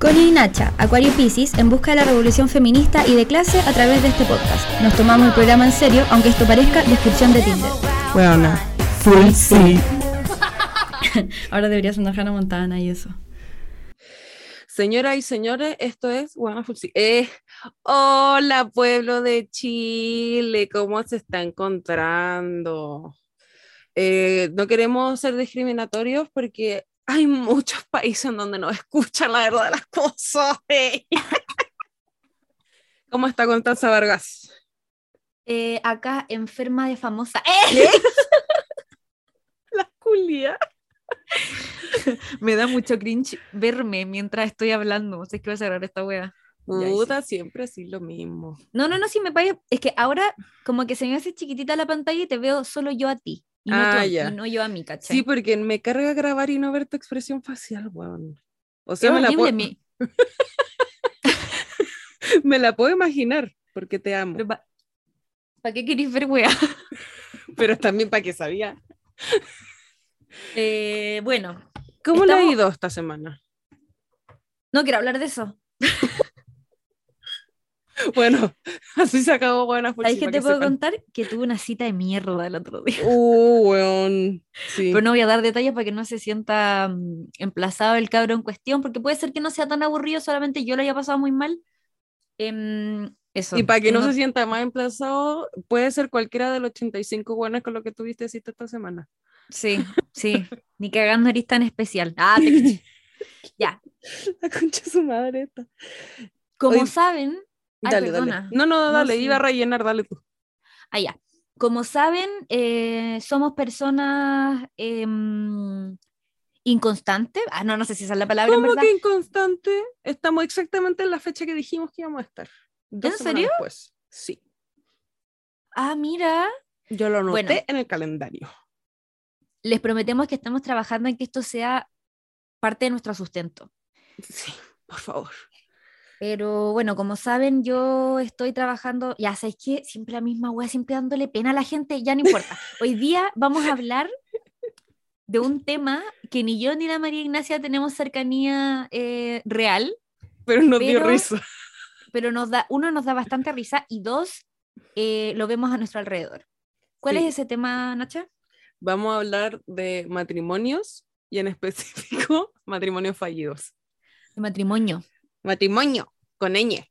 Connie y Nacha, Acuario Pisces, en busca de la revolución feminista y de clase a través de este podcast. Nos tomamos el programa en serio, aunque esto parezca descripción de Tinder. Bueno, full sí. Ahora deberías andar Hannah Montana y eso. Señoras y señores, esto es Bueno, full sí. Eh, hola, pueblo de Chile, ¿cómo se está encontrando? Eh, no queremos ser discriminatorios porque hay muchos países en donde no escuchan la verdad de las cosas. ¿Cómo está Constanza Vargas? Eh, acá, enferma de famosa. ¿Eh? la culia. Me da mucho cringe verme mientras estoy hablando. Sé que voy a cerrar esta wea. Puta, siempre así lo mismo. No, no, no, sí me parece. Es que ahora, como que se me hace chiquitita la pantalla y te veo solo yo a ti. Y, no, Ah, tú- ya. y no yo a mí, ¿cachai? Sí, porque me carga grabar y no ver tu expresión facial, weón. O Es sea, me la, horrible, puedo, mi- me la puedo imaginar porque te amo. pa- ¿Para qué queréis ver wea? Pero también para que sabía. Eh, bueno, ¿Cómo le ha Estamos- ido esta semana? no quiero hablar de eso. Bueno, así se acabó buena ¿Sabes qué te puedo contar? Que tuve una cita de mierda el otro día. Uh, weón. Sí. Pero no voy a dar detalles para que no se sienta mm, emplazado el cabro en cuestión, porque puede ser que no sea tan aburrido, solamente yo lo haya pasado muy mal. Em, eso. Y para que no no- se sienta más emplazado, puede ser cualquiera de los 85 buenas con lo que tuviste cita esta semana. Sí, sí. Ni cagando eres tan especial. Ah, te. Ya. La concha de su madre esta. Como Oye, saben. Ay, Dale, perdona. dale. No, no, dale, sí. iba a rellenar, dale tú. Ah, ya. Como saben, eh, somos personas em, inconstantes. Ah, no, no sé si esa es la palabra en ¿Cómo verdad. que inconstante? Estamos exactamente en la fecha que dijimos que íbamos a estar. Dos ¿En serio? después. Sí. Ah, mira. Yo lo Bueno. en el calendario. Les prometemos que estamos trabajando en que esto sea parte de nuestro sustento. Sí, por favor. Pero bueno, como saben, yo estoy trabajando, ya sabéis que siempre la misma wea, siempre dándole pena a la gente, ya no importa. Hoy día vamos a hablar de un tema que ni yo ni la María Ignacia tenemos cercanía eh, real, Pero nos dio Pero- risa. pero nos da, uno, nos da bastante risa y dos, eh, lo vemos a nuestro alrededor. ¿Cuál Sí. es ese tema, Nacha? Vamos a hablar de matrimonios y en específico matrimonios fallidos. De matrimonio. Matrimonio con ñ.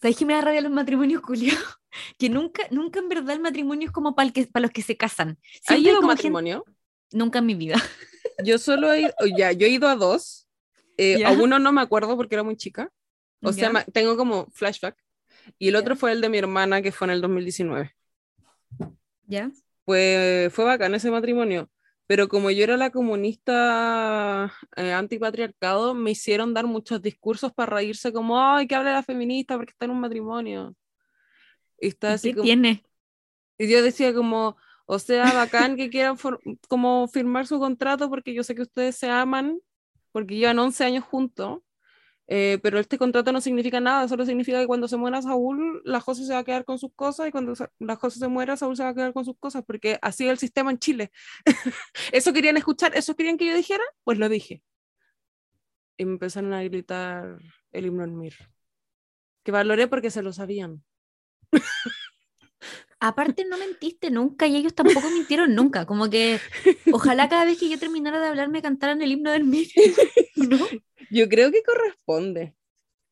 ¿Sabéis que me da rabia los matrimonios culiados? Que nunca, nunca en verdad el matrimonio es como para, que, para los que se casan. ¿Has ido a un gente- matrimonio? Nunca en mi vida. Yo solo he ido, ya, yo he ido a dos. Eh. A uno no me acuerdo porque era muy chica. O sea, tengo como flashback. Y el otro fue el de mi hermana, que fue en el 2019. ¿Ya? Fue, fue bacán ese matrimonio. Pero como yo era la comunista eh, antipatriarcado, me hicieron dar muchos discursos para reírse, como, ay, que hable la feminista porque está en un matrimonio. Y está ¿Y así ¿Qué como- tiene? y yo decía como, o sea, bacán que quieran for- como firmar su contrato porque yo sé que ustedes se aman, porque llevan 11 años juntos, eh, pero este contrato no significa nada, solo significa que cuando se muera Saúl, la José se va a quedar con sus cosas y cuando la José se muera, Saúl se va a quedar con sus cosas, porque así es el sistema en Chile. ¿Eso querían escuchar? ¿Eso querían que yo dijera? Pues lo dije. Y me empezaron a gritar el himno en mir. Que valoré porque se lo sabían. Aparte no mentiste nunca y ellos tampoco mintieron nunca. Como que ojalá cada vez que yo terminara de hablar me cantaran el himno del mío. ¿No? Yo creo que corresponde.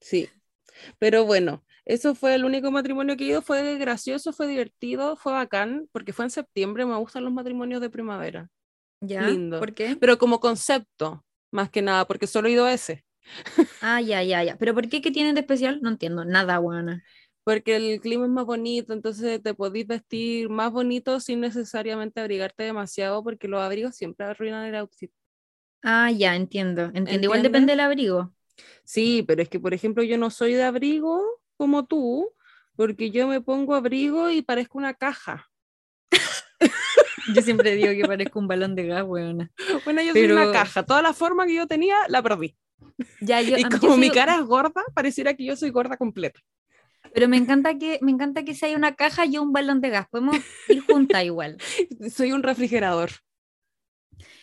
Sí. Pero bueno, eso fue el único matrimonio que he ido. Fue gracioso, fue divertido, fue bacán, porque fue en septiembre. Me gustan los matrimonios de primavera. ¿Ya? Lindo. ¿Por qué? Pero como concepto, más que nada, porque solo he ido a ese. Ah, ya, ya, ya. ¿Pero por qué? ¿Qué tienen de especial? No entiendo. Nada, guana. Porque el clima es más bonito, entonces te podís vestir más bonito sin necesariamente abrigarte demasiado, porque los abrigos siempre arruinan el outfit. Ah, ya, entiendo. Entiendo. Igual depende del abrigo. Sí, pero es que, por ejemplo, yo no soy de abrigo como tú, porque yo me pongo abrigo y parezco una caja. Yo siempre digo que parezco un balón de gas, weona. Bueno, yo soy una caja. Toda la forma que yo tenía la perdí. Ya, yo, y a mí- yo como mi cara es gorda, pareciera que yo soy gorda completa. Pero me encanta que, me encanta que si hay una caja y un balón de gas. Podemos ir juntas igual. Soy un refrigerador.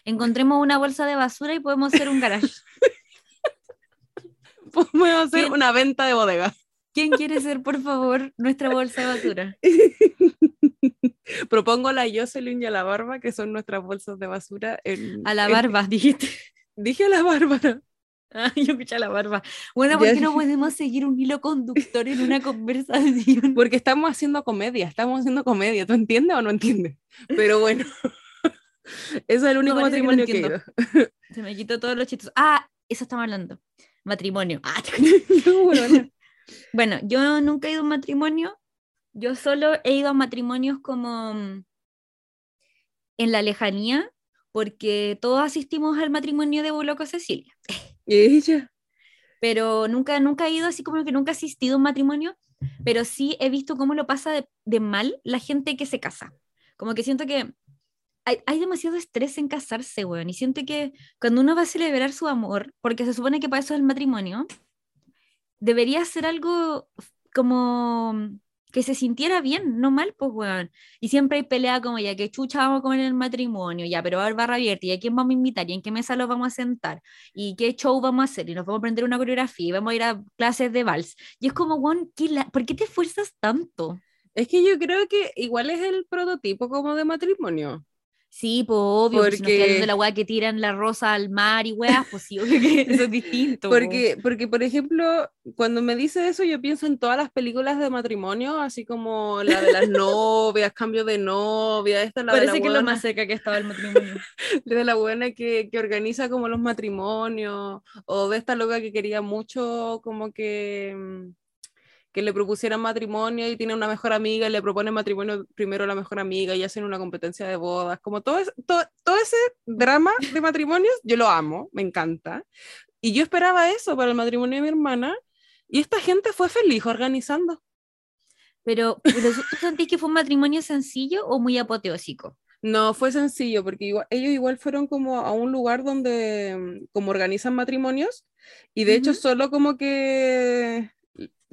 Encontremos una bolsa de basura y podemos hacer un garage. Podemos hacer ¿Quién? una venta de bodega. ¿Quién quiere ser, por favor, nuestra bolsa de basura? Propongo la Jocelyn y a la Barba, que son nuestras bolsas de basura. en- A la en- barba, dijiste. Dije a la Bárbara. Ah, yo escuché a la barba. Bueno, ¿por qué no podemos seguir un hilo conductor en una conversación? Porque estamos haciendo comedia, estamos haciendo comedia. ¿Tú entiendes o no entiendes? Pero bueno, es el único parece que no matrimonio que, he entiendo. Se me quitó todos los chistes. Ah, eso estamos hablando. Matrimonio. Ah, ido. No, bueno, Bueno, yo nunca he ido a un matrimonio. Yo solo he ido a matrimonios como mm, en la lejanía, porque todos asistimos al matrimonio de Boloco Cecilia. ella. Pero nunca, nunca he ido así como que nunca he asistido a un matrimonio, pero sí he visto cómo lo pasa de, de mal la gente que se casa. Como que siento que hay, hay demasiado estrés en casarse, weón. Y siento que cuando uno va a celebrar su amor, porque se supone que para eso es el matrimonio, debería ser algo como que se sintiera bien, no mal, pues, weón. Y siempre hay pelea como ya que chucha vamos a comer en el matrimonio, ya, pero va a haber barra abierta, y a quién vamos a invitar, y en qué mesa los vamos a sentar, y qué show vamos a hacer, y nos vamos a aprender una coreografía, y vamos a ir a clases de vals. Y es como, weón, ¿qué la- ¿por qué te esfuerzas tanto? Es que yo creo que igual es el prototipo como de matrimonio. Sí, pues obvio, pues, si Porque- de la weá que tiran la rosa al mar y weas, pues sí, obvio que eso es distinto. po. Porque, porque, por ejemplo, cuando me dice eso, yo pienso en todas las películas de matrimonio, así como la de las novias, cambio de novia, esta la de Parece la que es lo más cerca que estaba el matrimonio. de la buena que, que organiza como los matrimonios, o de esta loca que quería mucho como que, mm, que le propusieran matrimonio y tiene una mejor amiga y le propone matrimonio primero a la mejor amiga y hacen una competencia de bodas, como todo, es- todo, todo ese drama de matrimonios, yo lo amo, me encanta. Y yo esperaba eso para el matrimonio de mi hermana y esta gente fue feliz organizando. Pero, pero ¿tú sentís que fue un matrimonio sencillo o muy apoteósico? No, fue sencillo, porque igual- ellos igual fueron como a un lugar donde mm, como organizan matrimonios y de hecho Ujú. solo como que,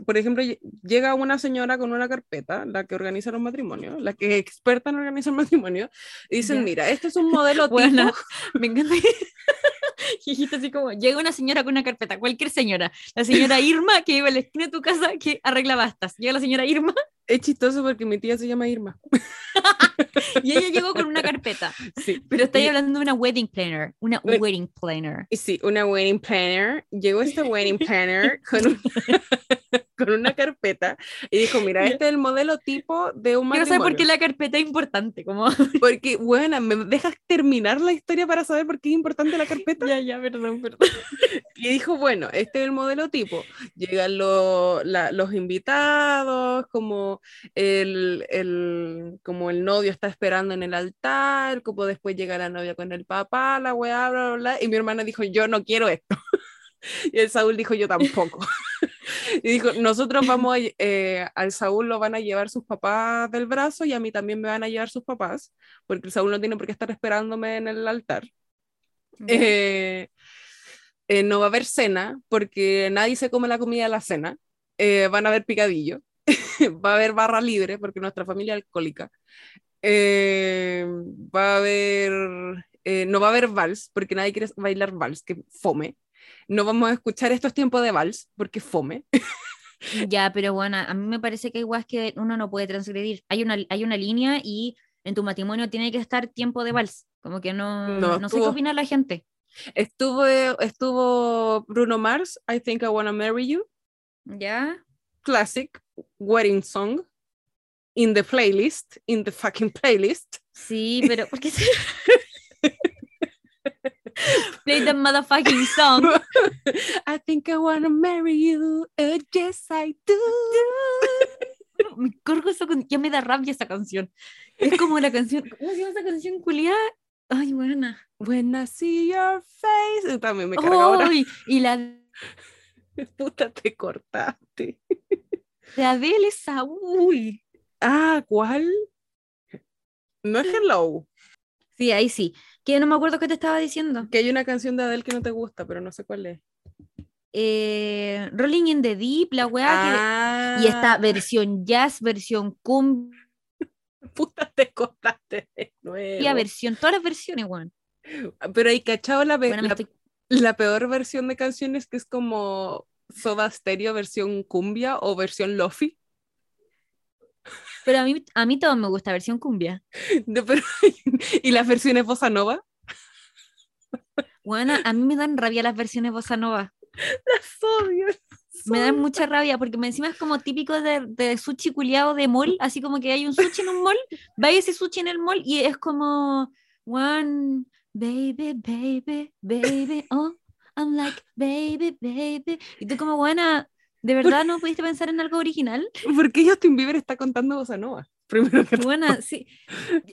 por ejemplo, lle- llega una señora con una carpeta, la que organiza los matrimonios, la que es experta en organizar matrimonios, y dicen, mira, este es un modelo Buena. tipo, Me encanta dijiste así como, llega una señora con una carpeta, cualquier señora, la señora Irma que iba a la esquina de tu casa que arregla bastas. Llega la señora Irma es chistoso porque mi tía se llama Irma. y ella llegó con una carpeta. Sí. Pero estáis hablando de una wedding planner, una Eh, wedding planner. Sí, una wedding planner. Llegó esta wedding planner con, un- con una carpeta y dijo, mira, este es el modelo tipo de un Quiero matrimonio. saber por qué la carpeta es importante, como... Porque, bueno, ¿me dejas terminar la historia para saber por qué es importante la carpeta? ya, ya, perdón, perdón. Y dijo, bueno, este es el modelo tipo. Llegan lo- la- los invitados, como el, el- como el novio está esperando en el altar, como después llega la novia con el papá, la weá, bla, bla, bla. Y mi hermana dijo, yo no quiero esto. Y el Saúl dijo, yo tampoco. Y dijo, nosotros vamos, a eh, al Saúl lo van a llevar sus papás del brazo y a mí también me van a llevar sus papás, porque el Saúl no tiene por qué estar esperándome en el altar. Eh, eh, no va a haber cena porque nadie se come la comida de la cena. Eh, van a haber picadillo. va a haber barra libre porque nuestra familia es alcohólica. Eh, va a haber. eh, no va a haber vals porque nadie quiere bailar vals, que fome. No vamos a escuchar estos tiempos de vals porque fome. Ya, pero bueno, a mí me parece que igual es que uno no puede transgredir. Hay una, hay una línea y en tu matrimonio tiene que estar tiempo de vals. Como que no, No, no, sé qué opina la gente. Estuvo, estuvo Bruno Mars, I Think I Wanna Marry You, ¿Ya? classic, wedding song, in the playlist, in the fucking playlist. Sí, pero ¿por qué se... Play the motherfucking song. I think I wanna marry you, uh, yes I do. Me corgo eso con... Ya me da rabia esa canción. Es como la canción... ¿Cómo se llama esa canción, culiada? Ay, buena. When I see your face. También me carga ahora. Ay, y la Puta, te cortaste. Adele esa, uy. Ah, ¿cuál? No es Hello, Sí, ahí sí. Que no me acuerdo qué te estaba diciendo. que hay una canción de Adele que no te gusta, pero no sé cuál es. Eh, Rolling in the Deep, la weá que... Ah, Y esta versión jazz, versión cumbia, puta, te cortaste de nuevo. versión, todas las versiones, weón. Pero hay cachado la, Bueno, la, estoy- la peor versión de canciones que es como Soda Stereo versión cumbia o versión lofi. Pero a mí, a mí todo me gusta, versión cumbia. Pero- y las versiones bossa nova. Bueno, a mí me dan rabia las versiones bossa nova. Las odio. Me dan mucha rabia porque me- encima es como típico de, de sushi culiado de mall, así como que hay un sushi en un mall, va ese sushi en el mall y es como, one, baby, baby, baby, oh, I'm like, baby, baby. Y tú como, buena, ¿de verdad no pudiste pensar en algo original? ¿Por qué Justin Bieber está contando bossa nova? Primero que todo. Buena, sí.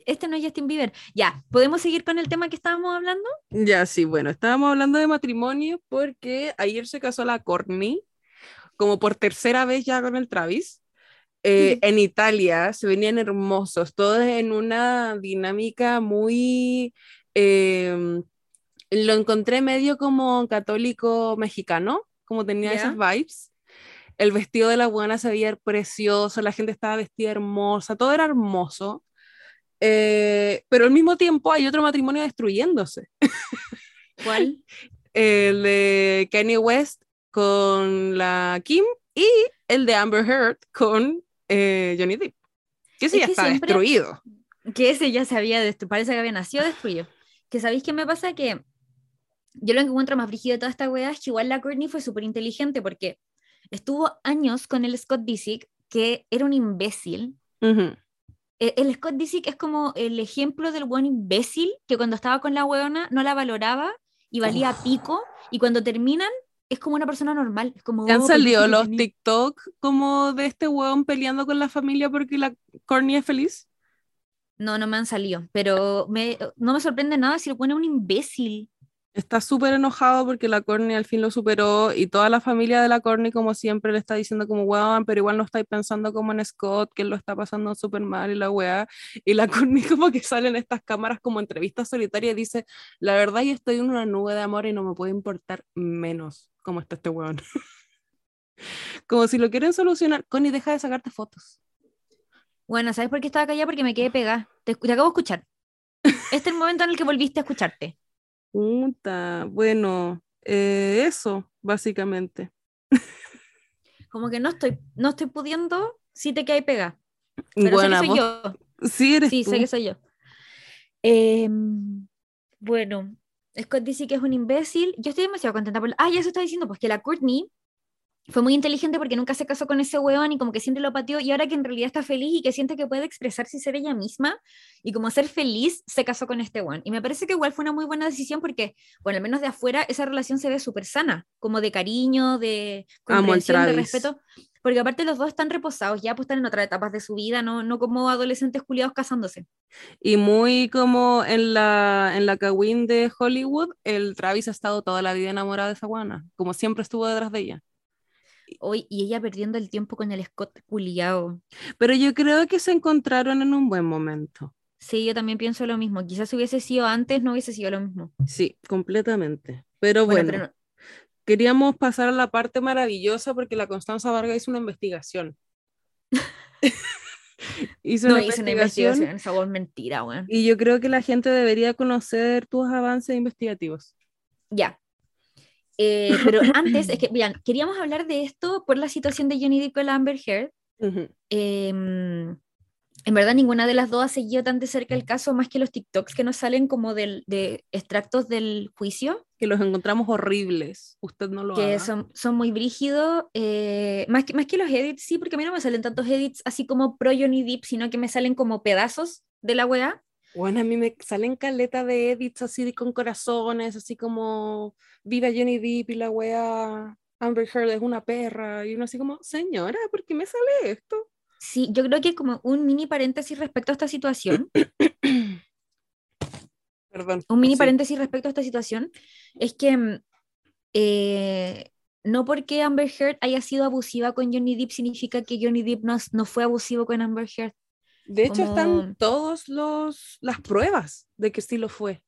Este no es Justin Bieber. Ya, ¿podemos seguir con el tema que estábamos hablando? Ya, sí, bueno, estábamos hablando de matrimonio porque ayer se casó la Courtney, como por tercera vez ya con el Travis. Eh, en Italia se venían hermosos, todos en una dinámica muy... eh, lo encontré medio como católico mexicano, como tenía Ya. esas vibes. El vestido de la buena se veía precioso, la gente estaba vestida hermosa, todo era hermoso. Eh, pero al mismo tiempo hay otro matrimonio destruyéndose ¿Cuál? el de Kanye West con la Kim y el de Amber Heard con eh, Johnny Depp. Que ese Es ya que está destruido. que ese ya se había destruido, parece que había nacido destruido. Que sabéis qué me pasa que yo lo que encuentro más brígido de toda esta weá es que igual la Courtney fue súper inteligente porque estuvo años con el Scott Disick, que era un imbécil. Eh, El Scott Disick es como el ejemplo del buen imbécil que cuando estaba con la weona no la valoraba y valía pico y cuando terminan es como una persona normal. Es como, ¿Te han "Oh, ¿por qué salido los tení-?" TikTok como de este weón peleando con la familia porque la Courtney es feliz? No, no me han salido, pero me, no me sorprende nada si lo pone un imbécil. Está súper enojado porque la Courtney al fin lo superó y toda la familia de la Courtney como siempre le está diciendo como weón, pero igual no estáis pensando como en Scott, que él lo está pasando súper mal y la weá. Y la Courtney como que sale en estas cámaras como entrevistas solitarias y dice, la verdad yo estoy en una nube de amor y no me puede importar menos cómo está este weón. como si lo quieren solucionar, Connie deja de sacarte fotos. Bueno, ¿sabes por qué estaba callada? Porque me quedé pegada. Te, te acabo de escuchar. Este es el momento en el que volviste a escucharte. Puta, bueno, eh, eso, básicamente. Como que no estoy, no estoy pudiendo, sí te quedé pegada. Pero Buena, sé que soy vos- yo. sí eres Sí, tú. sé que soy yo. Bueno, Scott dice que es un imbécil. Yo estoy demasiado contenta por... Ah, ya se está diciendo, pues que la Courtney fue muy inteligente porque nunca se casó con ese weón y como que siempre lo pateó y ahora que en realidad está feliz y que siente que puede expresarse y ser ella misma y como ser feliz, se casó con este weón. Y me parece que igual fue una muy buena decisión porque, bueno, al menos de afuera esa relación se ve súper sana, como de cariño, de comprensión, de respeto. Porque aparte los dos están reposados, ya pues están en otras etapas de su vida, no, no como adolescentes culiados casándose. Y muy como en la, en la Kawin de Hollywood, el Travis ha estado toda la vida enamorado de esa guana, como siempre estuvo detrás de ella. Hoy, y ella perdiendo el tiempo con el Scott culiao. Pero yo creo que se encontraron en un buen momento. Sí, yo también pienso lo mismo. Quizás hubiese sido antes, no hubiese sido lo mismo. Sí, completamente. Pero bueno, pero no- queríamos pasar a la parte maravillosa porque la Constanza Vargas hizo una investigación. hizo no una hice una investigación esa voz mentira, weón. y yo creo que la gente debería conocer tus avances investigativos. Ya. Eh, pero antes, es que, vean, queríamos hablar de esto por la situación de Johnny Depp con Amber Heard. Ujú. Em, en verdad, ninguna de las dos ha seguido tan de cerca el caso, más que los TikToks que nos salen como del, de extractos del juicio. Que los encontramos horribles. Usted no lo que haga. son, son muy brígidos, eh, más, que, más que los edits, sí, porque a mí no me salen tantos edits así como pro Johnny Depp, sino que me salen como pedazos de la weá. Bueno, a mí me salen caleta de edits así de- con corazones, así como viva Johnny Depp y la wea Amber Heard es una perra. Y uno así como, señora, ¿por qué me sale esto? Sí, yo creo que como un mini paréntesis respecto a esta situación, Perdón. un mini sí. paréntesis respecto a esta situación, es que mm, eh, no porque Amber Heard haya sido abusiva con Johnny Depp significa que Johnny Depp no, no fue abusivo con Amber Heard. De hecho, como- están todas las pruebas de que sí lo fue.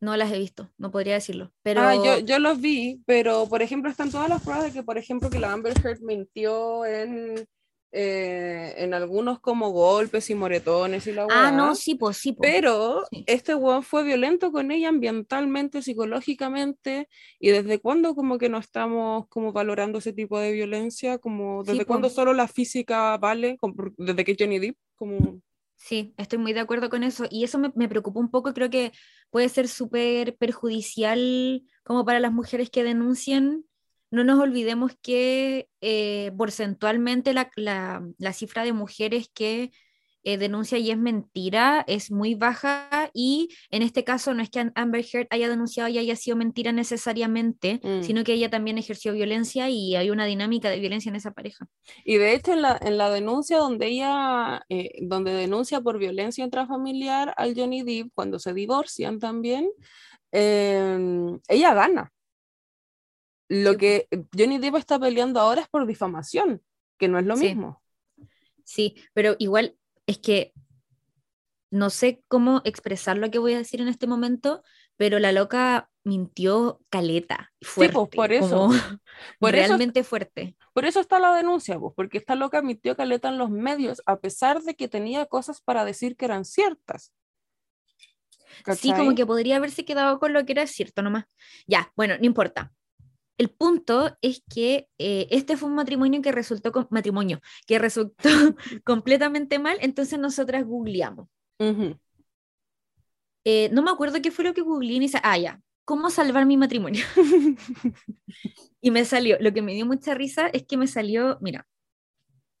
No las he visto, no podría decirlo. Pero Ah, yo, yo los vi, pero por ejemplo, están todas las pruebas de que, por ejemplo, que la Amber Heard mintió en eh, en algunos como golpes y moretones y la Ah, no, weá, sí, pues sí, po. Pero Sí. este weón fue violento con ella ambientalmente, psicológicamente, y desde cuándo como que no estamos como valorando ese tipo de violencia, como Sí, desde po. cuándo solo la física vale, como desde que Johnny Depp, como Sí, estoy muy de acuerdo con eso. Y eso me, me preocupa un poco. Creo que puede ser súper perjudicial como para las mujeres que denuncian. No nos olvidemos que eh, porcentualmente la, la- la cifra de mujeres que eh, denuncia y es mentira es muy baja. Y en este caso no es que Am- Amber Heard haya denunciado y haya sido mentira necesariamente, Mm. sino que ella también ejerció violencia y hay una dinámica de violencia en esa pareja. Y de hecho, en la, en la denuncia donde ella, eh, donde denuncia por violencia intrafamiliar al Johnny Depp, cuando se divorcian también, eh, ella gana. Lo Sí, que Johnny Depp está peleando ahora es por difamación, que no es lo Sí. mismo. Sí, pero igual es que no sé cómo expresar lo que voy a decir en este momento, pero la loca mintió caleta, fuerte, pues, por eso. Por eso- realmente fuerte. Por eso está la denuncia, pues, porque esta loca admitió caleta en los medios, a pesar de que tenía cosas para decir que eran ciertas. Sí, como que podría haberse quedado con lo que era cierto nomás. Ya, bueno, no importa. El punto es que eh, este fue un matrimonio que resultó con, matrimonio que resultó completamente mal, entonces nosotras googleamos. Ujú. Eh, no me acuerdo qué fue lo que googleé y dice, ah, ya, ¿cómo salvar mi matrimonio? Y me salió, lo que me dio mucha risa es que me salió, mira,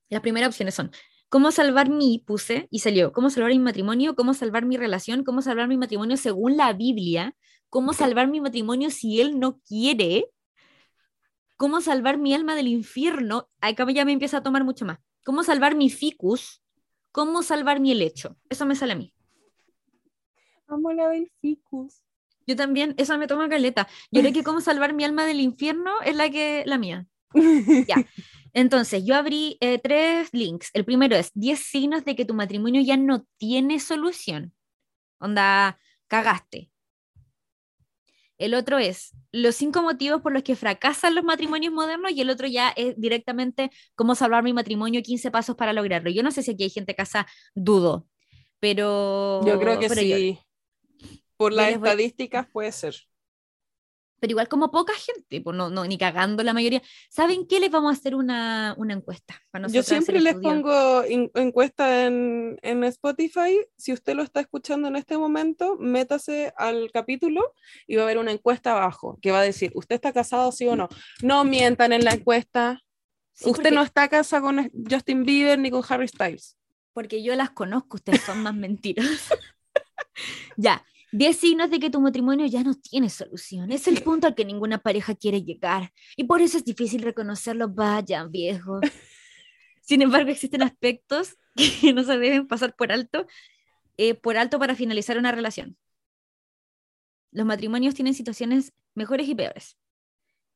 las primeras opciones son, ¿cómo salvar mi, puse, y salió, ¿cómo salvar mi matrimonio? ¿Cómo salvar mi relación? ¿Cómo salvar mi matrimonio según la Biblia? ¿Cómo salvar mi matrimonio si él no quiere? ¿Cómo salvar mi alma del infierno? Acá ya me empieza a tomar mucho más. ¿Cómo salvar mi ficus? ¿Cómo salvar mi helecho? Eso me sale a mí. Amo la del ficus. Yo también, eso me toma caleta. Yo creo que cómo salvar mi alma del infierno es la que la mía. Ya. Entonces, yo abrí eh, tres links. El primero es 10 signos de que tu matrimonio ya no tiene solución. Onda, cagaste. El otro es los cinco motivos por los que fracasan los matrimonios modernos y el otro ya es directamente cómo salvar mi matrimonio, 15 pasos para lograrlo. Yo no sé si aquí hay gente casa, dudo, pero... Yo creo que yo- sí. Por las voy- estadísticas puede ser. Pero igual como poca gente, pues no, no, ni cagando la mayoría. ¿Saben qué? Les vamos a hacer una, una encuesta. Para Yo siempre les pongo en- encuesta en, en Spotify. Si usted lo está escuchando en este momento, métase al capítulo y va a haber una encuesta abajo que va a decir, ¿usted está casado sí o no? No mientan en la encuesta. Sí, usted porque- no está casado con Justin Bieber ni con Harry Styles. Porque yo las conozco, ustedes son más mentirosas. ya, 10 signos de que tu matrimonio ya no tiene solución. Es el punto al que ninguna pareja quiere llegar. Y por eso es difícil reconocerlo. Vaya, viejo. Sin embargo, existen aspectos que no se deben pasar por alto, eh, por alto para finalizar una relación. Los matrimonios tienen situaciones mejores y peores.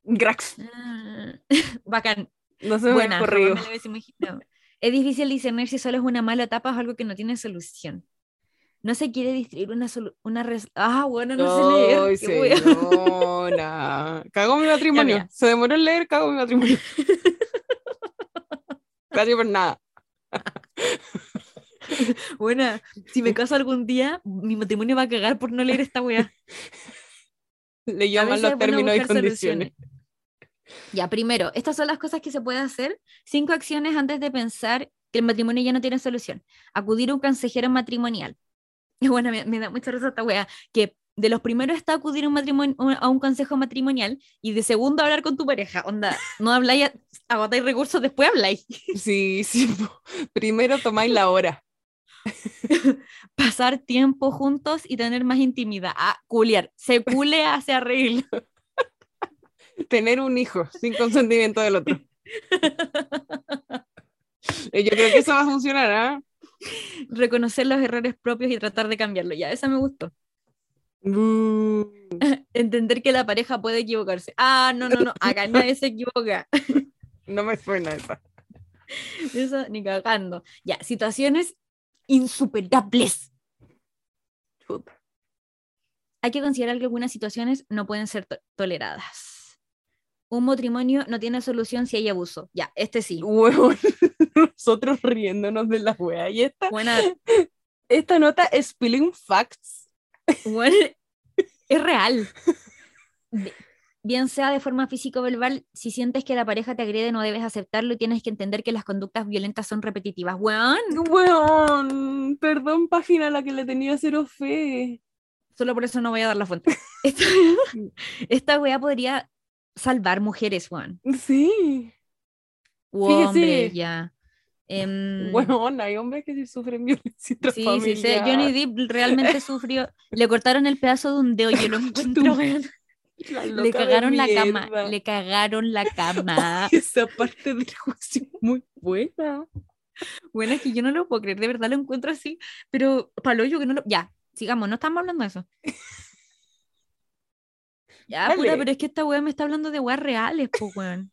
Grax. Ah, Bacán. No se me Buena, me lo. Es difícil discernir si solo es una mala etapa o algo que no tiene solución. No se quiere distribuir una una res- Ah, bueno, no sé leer. Ay, qué wea. señora. Cago mi matrimonio. Se demoró en leer, cago mi matrimonio. Casi por nada. Buena, si me caso algún día, mi matrimonio va a cagar por no leer esta A mal veces los bueno términos y condiciones. soluciones. Ya, primero, estas son las cosas que se puede hacer. Cinco acciones antes de pensar que el matrimonio ya no tiene solución. Acudir a un consejero matrimonial. Y bueno, me, me da mucha risa esta wea, que de los primeros está acudir a un, matrimonio, a un consejo matrimonial y de segundo hablar con tu pareja. Onda, no habláis, agotáis recursos, después habláis. Sí, sí. Primero tomáis la hora. Pasar tiempo juntos y tener más intimidad. Ah, culiar. Se culea, se arregla. Tener un hijo sin consentimiento del otro. Eh, Yo creo que eso va a funcionar, ¿ah? Reconocer los errores propios y tratar de cambiarlo. Ya, esa me gustó. Bu. Entender que la pareja puede equivocarse. Ah, no, no, no. Acá nadie se equivoca. No me suena esa. Eso ni cagando. Ya, situaciones insuperables. Hay que considerar que algunas situaciones no pueden ser to- toleradas. Un matrimonio no tiene solución si hay abuso. Ya, este sí. Huevón, nosotros riéndonos de la wea. Y esta, Buena, esta nota es Spilling Facts. Bueno, es real. Bi- Bien sea de forma física o verbal, si sientes que la pareja te agrede, no debes aceptarlo y tienes que entender que las conductas violentas son repetitivas. Weón, Weón, perdón, página a la que le tenía cero fe. solo por eso no voy a dar la fuente. Esta, esta wea podría salvar mujeres, weón. Sí. U Fíjese. hombres, ya. Em, Weón, hay hombres que sí sufren violencia sí, sí, sí. Johnny Depp realmente sufrió. Le cortaron el pedazo de un dedo, yo lo encuentro, Le cagaron la cama, le cagaron la cama. Esa parte del juicio es muy buena. Bueno, es que yo no lo puedo creer, de verdad lo encuentro así, pero palo yo que no lo... Ya, sigamos, no estamos hablando de eso. Ya, Dale. puta, pero es que esta weá me está hablando de weas reales, pues weón.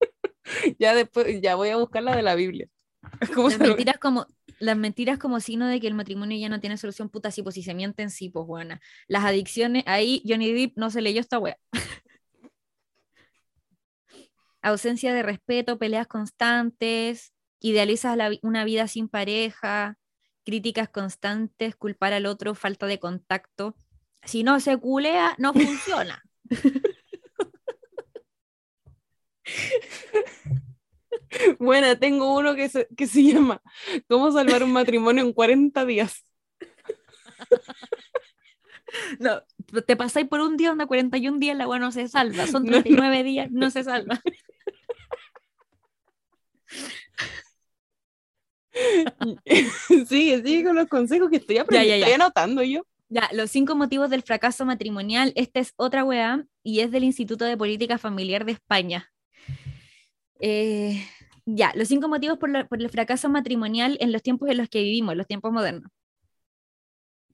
Ya después, ya voy a buscar la de la Biblia. ¿Cómo Las mentiras como, las mentiras como signo de que el matrimonio ya no tiene solución, puta, sí, pues si se mienten, sí, pues buena. Las adicciones, ahí Johnny Depp no se leyó esta wea. Ausencia de respeto, peleas constantes, idealizas la una vida sin pareja, críticas constantes, culpar al otro, falta de contacto. Si no se culea, no funciona. Bueno, tengo uno que se, que se llama ¿Cómo salvar un matrimonio en 40 días? No, te pasáis por un día, onda 41 días, la weá no se salva. Son No, no. 39 días, no se salva. sigue, sigue con los consejos que estoy aprendiendo, ya, ya. estoy anotando yo. Los cinco motivos del fracaso matrimonial. Esta es otra weá y es del Instituto de Política Familiar de España. Eh, ya, los cinco motivos por, por el fracaso matrimonial en los tiempos en los que vivimos, los tiempos modernos.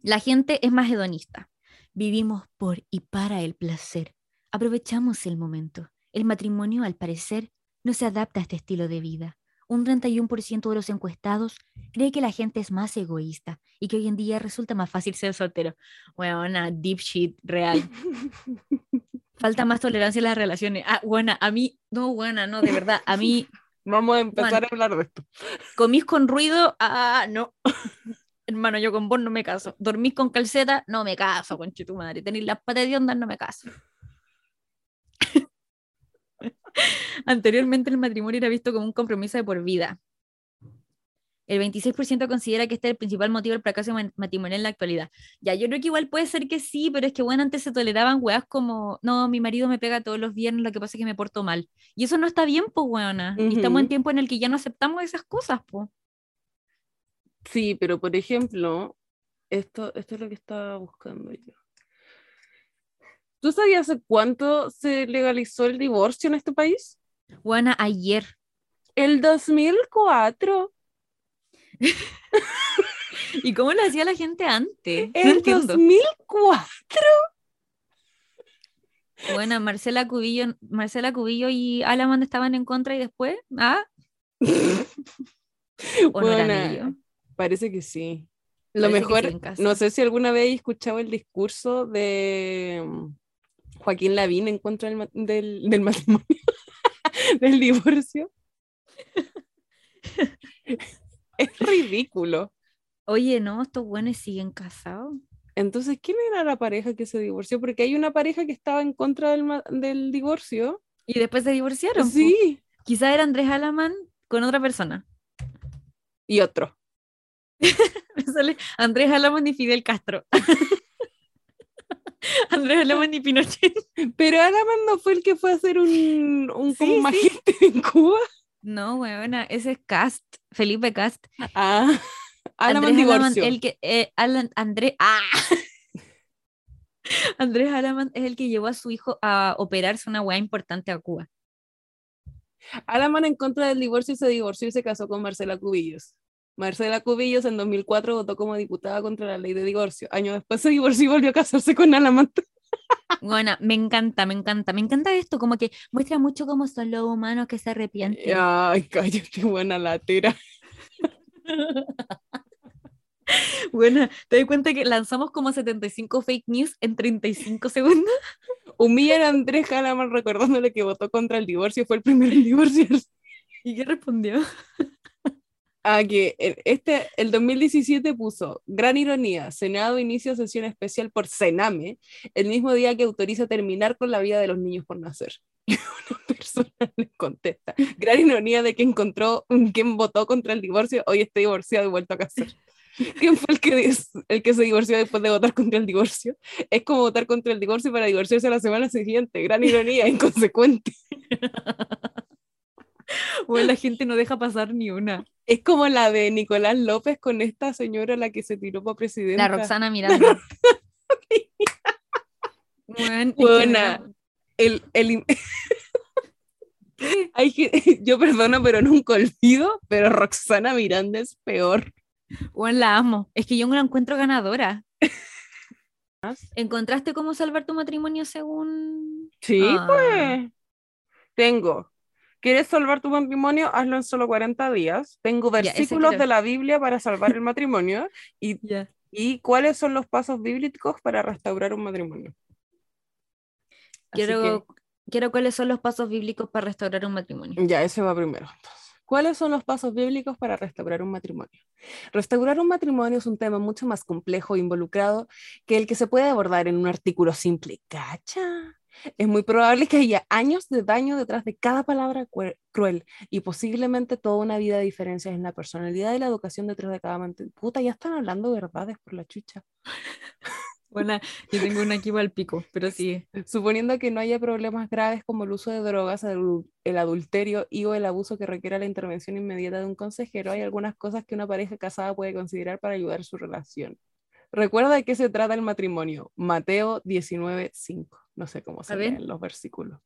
La gente es más hedonista. Vivimos por y para el placer. Aprovechamos el momento. El matrimonio, al parecer, no se adapta a este estilo de vida. Un 31% de los encuestados cree que la gente es más egoísta y que hoy en día resulta más fácil ser soltero. Buena, deep shit, real. Falta más tolerancia en las relaciones. Ah, buena, a mí, no, buena, no, de verdad, a mí, Vamos a empezar a hablar de esto. comís con ruido, ah, no. Hermano, yo con vos no me caso. Dormís con calceta, no me caso, con tu madre. Tenéis las patas de onda, no me caso. Anteriormente el matrimonio era visto como un compromiso de por vida. El 26% considera que este es el principal motivo del fracaso ma- matrimonial en la actualidad. Ya, yo creo que igual puede ser que sí, pero es que bueno, antes se toleraban weas como, no, mi marido me pega todos los viernes, lo que pasa es que me porto mal. Y eso no está bien, pues, weona. Y estamos en tiempo en el que ya no aceptamos esas cosas, pues. Sí, pero por ejemplo, esto, esto es lo que estaba buscando yo. ¿Tú sabías hace cuánto se legalizó el divorcio en este país? Buena, ayer. El 2004. ¿Y cómo lo hacía la gente antes? No El entiendo. 2004. Buena, Marcela Cubillo, Marcela Cubillo y Alamand estaban en contra y después, ¿ah? ¿O no eran Buena, ellos? Parece que sí. Lo Parece mejor, sí, no sé si alguna vez he escuchado el discurso de Joaquín Lavín en contra del, del, del matrimonio, del divorcio. es ridículo. Oye, no, estos buenos siguen casados. Entonces, ¿quién era la pareja que se divorció? Porque hay una pareja que estaba en contra del, del divorcio. Y después se divorciaron. Sí. Quizá era Andrés Alamán con otra persona. Y otro. Me sale Andrés Alamán y Fidel Castro. Andrés Alamán y Pinochet. Pero Araman no fue el que fue a hacer un, un Sí, en Cuba. No, buena, ese es Cast, Felipe Cast. Ah, Alaman Andrés el que, eh, Alan, Andrés, ¡ah! Andrés Alamán es el que llevó a su hijo a operarse una weá importante a Cuba. Alaman en contra del divorcio se divorció y se casó con Marcela Cubillos. Marcela Cubillos en 2004 votó como diputada contra la ley de divorcio. Años después se divorció y volvió a casarse con Alaman. Bueno, me encanta, me encanta, me encanta esto, como que muestra mucho cómo son los humanos que se arrepienten. Ay, cállate, buena latera. Bueno, ¿te das cuenta que lanzamos como 75 fake news en 35 segundos? Humillan a Andrés Halaman recordándole que votó contra el divorcio, fue el primero en divorciarse. ¿Y qué respondió? A que el, este, el 2017 puso, gran ironía, Senado inicia sesión especial por Sename, el mismo día que autoriza terminar con la vida de los niños por nacer. Y una persona le contesta, gran ironía de que encontró quien votó contra el divorcio, hoy está divorciado y vuelto a casar. ¿Quién fue el que, el que se divorció después de votar contra el divorcio? Es como votar contra el divorcio para divorciarse la semana siguiente. Gran ironía, inconsecuente. O la gente no deja pasar ni una. Es como la de Nicolás López con esta señora la que se tiró para presidente. La Roxana Miranda. Buena. El, el... yo perdono, pero nunca olvido, pero Roxana Miranda es peor. Bueno, la amo. Es que yo no la encuentro ganadora. ¿Encontraste cómo salvar tu matrimonio según...? Sí, ah. pues. Tengo ¿Quieres salvar tu matrimonio? Hazlo en solo 40 días. Tengo versículos de la Biblia para salvar el matrimonio. Y, ¿Y cuáles son los pasos bíblicos para restaurar un matrimonio? Quiero, quiero cuáles son los pasos bíblicos para restaurar un matrimonio. Ya, ese va primero. ¿Cuáles son los pasos bíblicos para restaurar un matrimonio? Restaurar un matrimonio es un tema mucho más complejo e involucrado que el que se puede abordar en un artículo simple. ¿Cacha? Es muy probable que haya años de daño detrás de cada palabra cruel y posiblemente toda una vida de diferencias en la personalidad y la educación detrás de cada amante. Puta, ya están hablando verdades por la chucha. Bueno, yo tengo una aquí al pico, pero sí. Suponiendo que no haya problemas graves como el uso de drogas, el, adulterio y o el abuso que requiera la intervención inmediata de un consejero, hay algunas cosas que una pareja casada puede considerar para ayudar su relación. Recuerda de qué se trata el matrimonio. Mateo 19.5. No sé cómo se leen los versículos.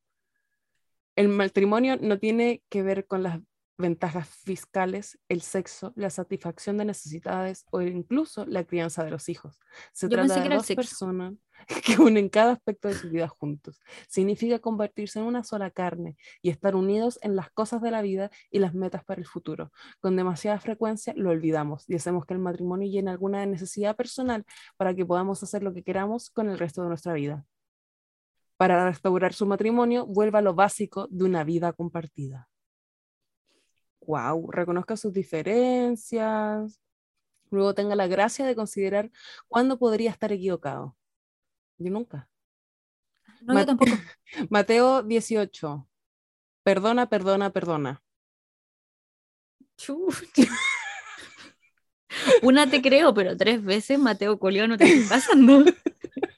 El matrimonio no tiene que ver con las ventajas fiscales, el sexo, la satisfacción de necesidades o incluso la crianza de los hijos. Se trata de dos personas que unen cada aspecto de su vida juntos. Significa convertirse en una sola carne y estar unidos en las cosas de la vida y las metas para el futuro. Con demasiada frecuencia lo olvidamos y hacemos que el matrimonio llene alguna necesidad personal para que podamos hacer lo que queramos con el resto de nuestra vida. Para restaurar su matrimonio, vuelva a lo básico de una vida compartida wow, reconozca sus diferencias, luego tenga la gracia de considerar cuándo podría estar equivocado. Yo nunca. No, yo tampoco. Mateo 18. Perdona, perdona, perdona. Una te creo, pero tres veces Mateo Colio no te está pasando.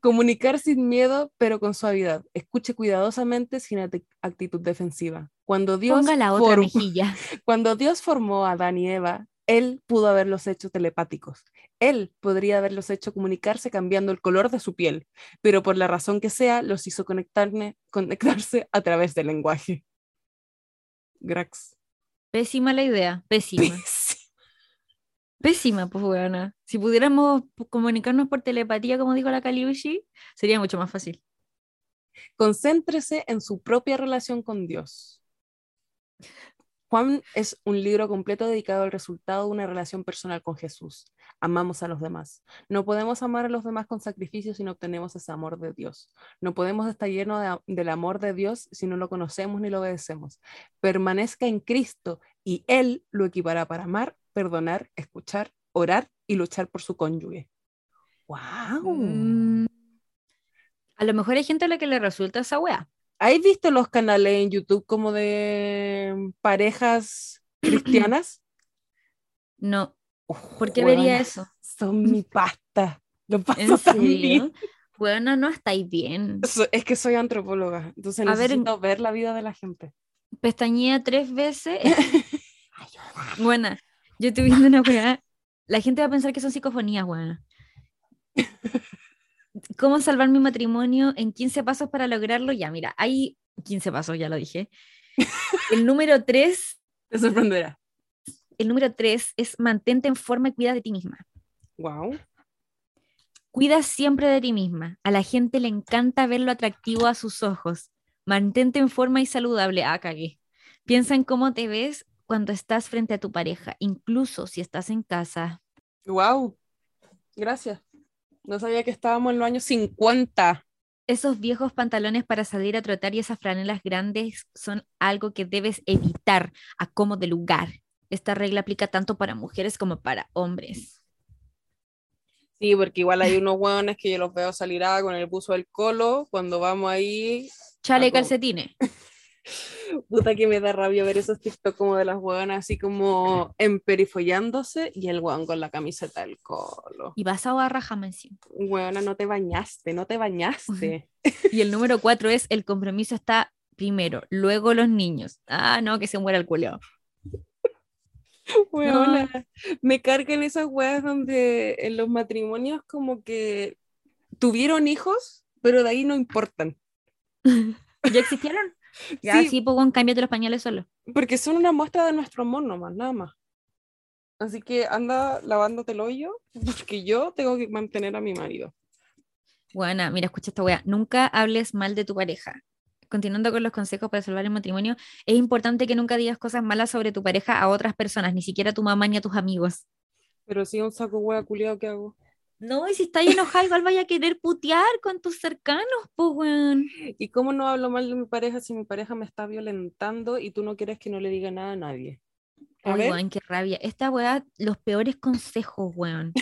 Comunicar sin miedo, pero con suavidad. Escuche cuidadosamente sin actitud defensiva. Cuando Dios, la otra mejilla. cuando Dios formó a Adán y Eva, Él pudo haberlos hecho telepáticos. Él podría haberlos hecho comunicarse cambiando el color de su piel, pero por la razón que sea, los hizo conectarse a través del lenguaje. Grax. Pésima la idea, pésima. Pésima, pues buena. Si pudiéramos comunicarnos por telepatía, como dijo la Kaliushi, sería mucho más fácil. Concéntrese en su propia relación con Dios. Juan es un libro completo dedicado al resultado de una relación personal con Jesús. Amamos a los demás. No podemos amar a los demás con sacrificio si no obtenemos ese amor de Dios. No podemos estar llenos del amor de Dios si no lo conocemos ni lo obedecemos. Permanezca en Cristo y Él lo equipará para amar perdonar, escuchar, orar y luchar por su cónyuge. ¡Wow! Mm. a lo mejor hay gente a la que le resulta esa wea. ¿Has visto los canales en YouTube como de parejas cristianas? No. ¿Por qué vería eso? Son mi pasta. Lo paso ¿En Bueno, no estáis bien. es que soy antropóloga, entonces necesito ver, la vida de la gente. Pestañea tres veces. Buena. Yo estoy viendo una weá. La gente va a pensar que son psicofonías, weá. ¿Cómo salvar mi matrimonio en 15 pasos para lograrlo? Ya, mira, hay 15 pasos, ya lo dije. El número 3. Te sorprenderá. El número 3 es mantente en forma y cuida de ti misma. Wow. Cuida siempre de ti misma. A la gente le encanta ver lo atractivo a sus ojos. Mantente en forma y saludable. Ah, cagué. Piensa en cómo te ves cuando estás frente a tu pareja, incluso si estás en casa. Wow, gracias. No sabía que estábamos en los años 50. Esos viejos pantalones para salir a trotar y esas franelas grandes son algo que debes evitar a como de lugar. Esta regla aplica tanto para mujeres como para hombres. Sí, porque igual hay unos hueones que yo los veo salir ah, con el buzo del colo cuando vamos ahí. Chale a calcetines. Puta que me da rabia ver esos TikTok como de las hueonas así como emperifollándose y el hueón con la camiseta del colo. Y pasado a raja encima. Hueona, no te bañaste, no te bañaste. Y el número cuatro es el compromiso está primero, luego los niños. Ah, no, que se muera el culo. Hueona, me cargan esas hueas donde en los matrimonios como que tuvieron hijos, pero de ahí no importan. ¿Ya existieron? Ya, Sí. sí, weón, cámbiate los pañales solo. Porque son una muestra de nuestro amor nomás, nada más. Así que anda lavándote el hoyo, porque yo tengo que mantener a mi marido. Buena, mira, escucha esta wea. Nunca hables mal de tu pareja. Continuando con los consejos para salvar el matrimonio, es importante que nunca digas cosas malas sobre tu pareja a otras personas, ni siquiera a tu mamá ni a tus amigos. Pero si es un saco hueá culiado, ¿qué hago? No, y si estás enojado, igual vaya a querer putear con tus cercanos, pues, weón. ¿Y cómo no hablo mal de mi pareja si mi pareja me está violentando y tú no quieres que no le diga nada a nadie? A Ay, ver, weón, qué rabia. Esta weá, los peores consejos, weón.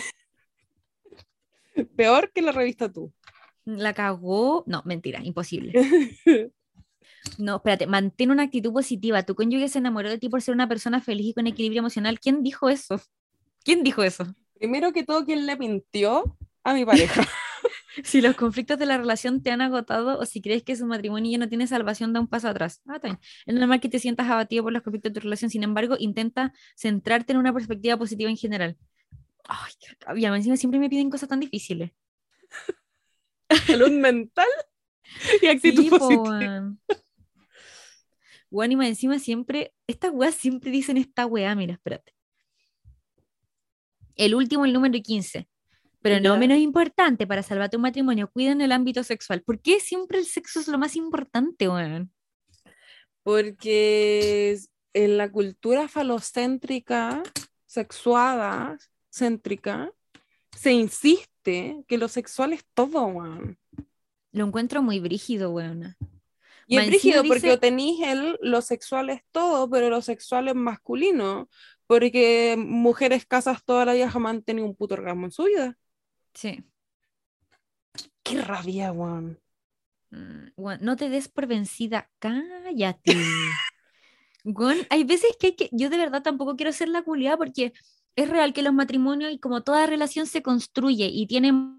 peor que la revista tú. La cagó. No, mentira, imposible. No, espérate, mantén una actitud positiva. Tu cónyuge se enamoró de ti por ser una persona feliz y con equilibrio emocional. ¿Quién dijo eso? ¿Quién dijo eso? Primero que todo, ¿quién le mintió a mi pareja? Si los conflictos de la relación te han agotado o si crees que su matrimonio ya no tiene salvación, da un paso atrás. Ah, está bien. Es normal que te sientas abatido por los conflictos de tu relación. Sin embargo, intenta centrarte en una perspectiva positiva en general. Ay, rabia. Encima siempre me piden cosas tan difíciles. Salud mental y actitud Sí, po, positiva. Weón, y más encima siempre, estas weas siempre dicen esta wea, mira, espérate. El último, el número 15. Pero no menos importante, para salvar tu matrimonio, cuiden el ámbito sexual. ¿Por qué siempre el sexo es lo más importante, weón? Porque en la cultura falocéntrica, sexuada, céntrica, se insiste que lo sexual es todo, weón. Lo encuentro muy brígido, weón. Y Más es brígido porque dice- tenéis el lo sexual es todo, pero lo sexual es masculino. Porque mujeres casas toda la vida jamás han tenido un puto orgasmo en su vida. Sí. Qué rabia, weón. Mm, weón, no te des por vencida, cállate. Weón, hay veces que hay que, yo de verdad tampoco quiero ser la culiada porque es real que los matrimonios y como toda relación se construye y tienen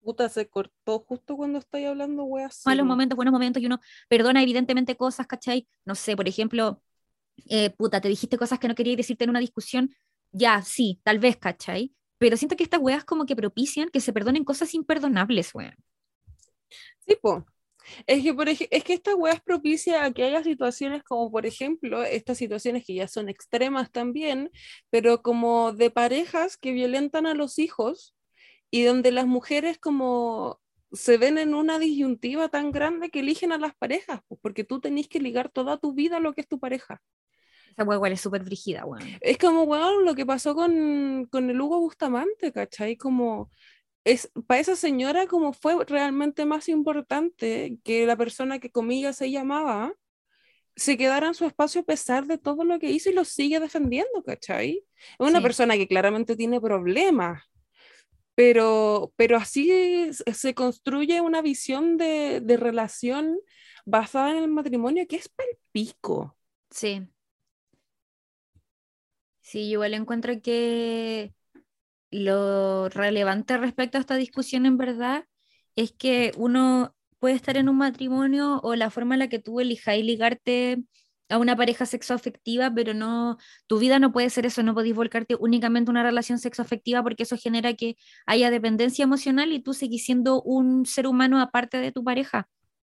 Puta, se cortó justo cuando estoy hablando, weas. malos momentos, buenos momentos y uno perdona evidentemente cosas, ¿cachai? No sé, por ejemplo, eh, puta, te dijiste cosas que no quería decirte en una discusión, ya, sí, tal vez, ¿cachai? Pero siento que estas weas como que propician que se perdonen cosas imperdonables, weón. Sí, po. Es que, por es que esta weá es propicia a que haya situaciones como, por ejemplo, estas situaciones que ya son extremas también, pero como de parejas que violentan a los hijos y donde las mujeres como se ven en una disyuntiva tan grande que eligen a las parejas, po, porque tú tenés que ligar toda tu vida a lo que es tu pareja. Esa wea igual es súper frígida, weón. Es como, weón, lo que pasó con, con el Hugo Bustamante, ¿cachai? Como, es, para esa señora como fue realmente más importante que la persona que comillas se llamaba, se quedara en su espacio a pesar de todo lo que hizo y lo sigue defendiendo, ¿cachai? Es una Sí. persona que claramente tiene problemas, pero, pero así se- se construye una visión de, de relación basada en el matrimonio que es palpico. Sí. Sí, igual encuentro que lo relevante respecto a esta discusión en verdad es que uno puede estar en un matrimonio o la forma en la que tú elijáis ligarte a una pareja sexoafectiva, pero no, tu vida no puede ser eso, no podéis volcarte únicamente a una relación sexoafectiva porque eso genera que haya dependencia emocional y tú seguís siendo un ser humano aparte de tu pareja.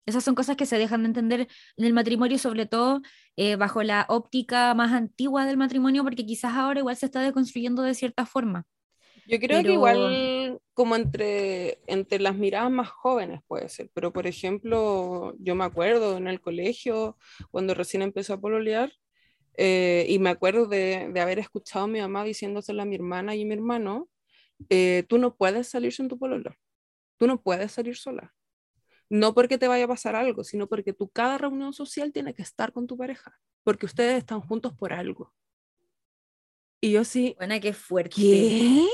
Esas son cosas que se dejan de entender en el matrimonio, sobre todo eh, bajo la óptica más antigua del matrimonio, porque quizás ahora igual se está deconstruyendo de cierta forma. Yo creo que Pero- igual como entre, entre las miradas más jóvenes puede ser, pero por ejemplo, yo me acuerdo en el colegio, cuando recién empezó a pololear, eh, y me acuerdo de, de haber escuchado a mi mamá diciéndoselo a mi hermana y mi hermano, eh, tú no puedes salir sin tu pololo, tú no puedes salir sola. No porque te vaya a pasar algo, sino porque tu cada reunión social tiene que estar con tu pareja, porque ustedes están juntos por algo. Y yo sí, Buena, qué fuerte. ¿qué?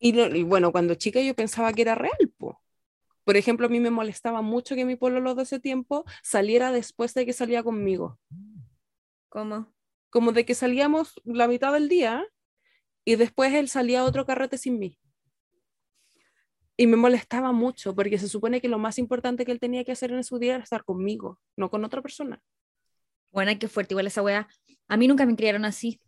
Y, no- y bueno, cuando chica yo pensaba que era real, po. Por ejemplo, a mí me molestaba mucho que mi pololo de ese tiempo saliera después de que salía conmigo. ¿Cómo? Como de que salíamos la mitad del día y después él salía a otro carrete sin mí. Y me molestaba mucho porque se supone que lo más importante que él tenía que hacer en su día era estar conmigo, no con otra persona. Buena, qué fuerte. Igual esa wea. A mí nunca me criaron así.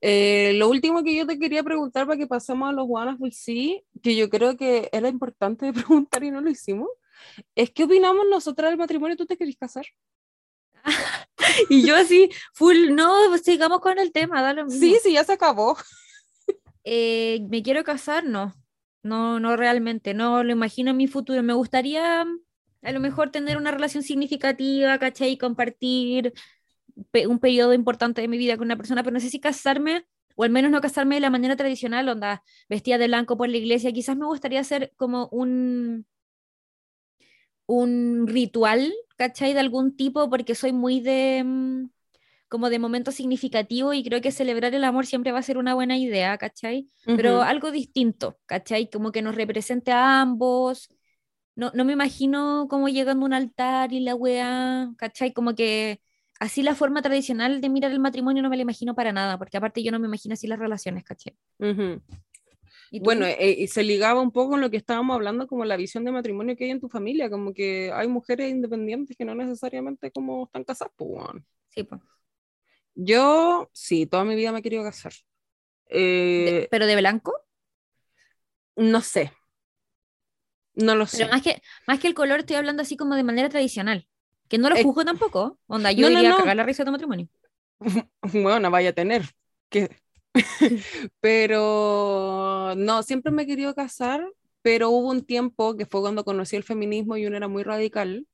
Eh, lo último que yo te quería preguntar para que pasemos a los guanas del sí, que yo creo que era importante preguntar y no lo hicimos, es qué opinamos nosotras del matrimonio. ¿Tú te querés casar? Y yo así, full, no, sigamos con el tema, da lo mismo. Sí, sí, ya se acabó. Eh, ¿Me quiero casar? No. No, no realmente. No lo imagino en mi futuro. Me gustaría mm, a lo mejor tener una relación significativa, ¿cachai? Y compartir un periodo importante de mi vida con una persona, pero no sé si casarme, o al menos no casarme de la manera tradicional, onda, vestida de blanco por la iglesia. Quizás me gustaría hacer como un, un ritual, ¿cachai? De algún tipo, porque soy muy de, mm, como de momento significativo y creo que celebrar el amor siempre va a ser una buena idea, ¿cachai? Pero Ujú. algo distinto, ¿cachai? Como que nos represente a ambos. No, no me imagino como llegando a un altar y la weá, ¿cachai? Como que así la forma tradicional de mirar el matrimonio no me la imagino para nada, porque aparte yo no me imagino así las relaciones, ¿cachai? Ujú. ¿Y tú? Bueno, eh, y se ligaba un poco con lo que estábamos hablando, como la visión de matrimonio que hay en tu familia, como que hay mujeres independientes que no necesariamente como están casadas, pues. Sí, po. Yo, sí, toda mi vida me he querido casar. Eh, ¿Pero de blanco? no sé. No lo sé. Pero más que, más que el color estoy hablando así como de manera tradicional, que no lo Eh, juzgo tampoco, onda, yo no, no, iría no. a cagar la risa de tu matrimonio. Bueno, vaya a tener. que Pero no, siempre me he querido casar, pero hubo un tiempo que fue cuando conocí el feminismo y uno era muy radical.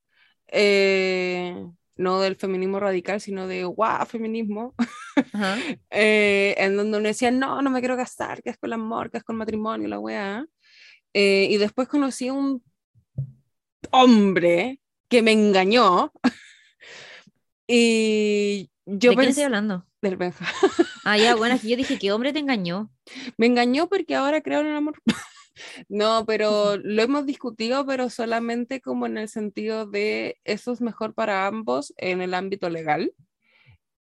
eh, no del feminismo radical, sino de guau, feminismo. Ajá. eh, en donde uno decía, no, no me quiero casar, que es con el amor, que es con matrimonio, la weá. Eh, y después conocí a un hombre que me engañó. y yo ¿De quién estoy pensé, hablando? del Benja. Ah, ya, bueno, es que yo dije, ¿qué hombre te engañó? Me engañó porque ahora creo en el amor. No, pero lo hemos discutido, pero solamente como en el sentido de eso es mejor para ambos en el ámbito legal.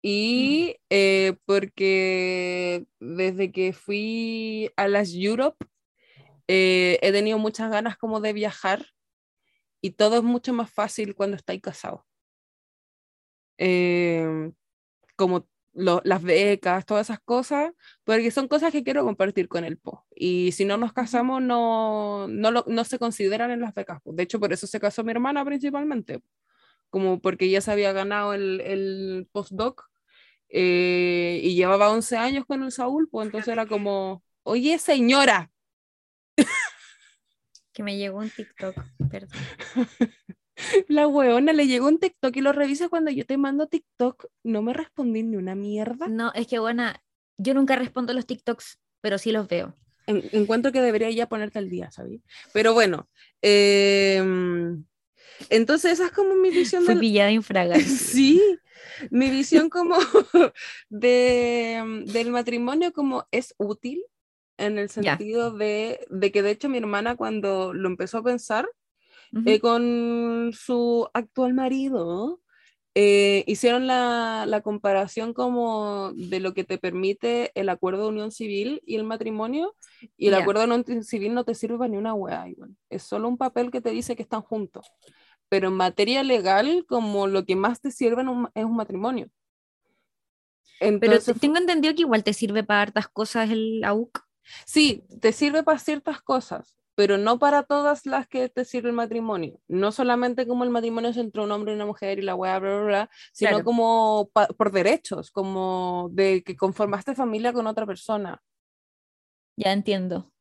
Y eh, porque desde que fui a las Europe, eh, he tenido muchas ganas como de viajar y todo es mucho más fácil cuando estáis casados. Eh, como lo- las becas, todas esas cosas, porque son cosas que quiero compartir con el PO. Y si no nos casamos, no, no, lo- no se consideran en las becas. De hecho, por eso se casó mi hermana principalmente, como porque ella se había ganado el, el postdoc eh, y llevaba 11 años con el Saúl, pues entonces era como, oye señora, Que me llegó un TikTok, perdón. la weona le llegó un TikTok y lo revisa cuando yo te mando TikTok, no me respondí ni una mierda. No, es que, bueno, yo nunca respondo los TikToks, pero sí los veo. En- encuentro que debería ya ponerte al día, ¿sabes? Pero bueno, em, entonces esa es como mi visión Fui del, pillada infragante. Sí, mi visión como de, del matrimonio como es útil en el sentido de, de que de hecho mi hermana cuando lo empezó a pensar Eh, con su actual marido, eh, hicieron la, la comparación como de lo que te permite el acuerdo de unión civil y el matrimonio, y el acuerdo de unión civil no te sirve para ni una hueá, igual. Es solo un papel que te dice que están juntos. Pero en materia legal, como lo que más te sirve un- es un matrimonio. Pero Entonces, tengo entendido que igual te sirve para hartas cosas el AUC. Sí, te sirve para ciertas cosas, pero no para todas las que te sirve el matrimonio. No solamente como el matrimonio es entre un hombre y una mujer y la weá, bla, bla, bla, sino Claro. como por derechos, como de que conformaste familia con otra persona. Ya entiendo.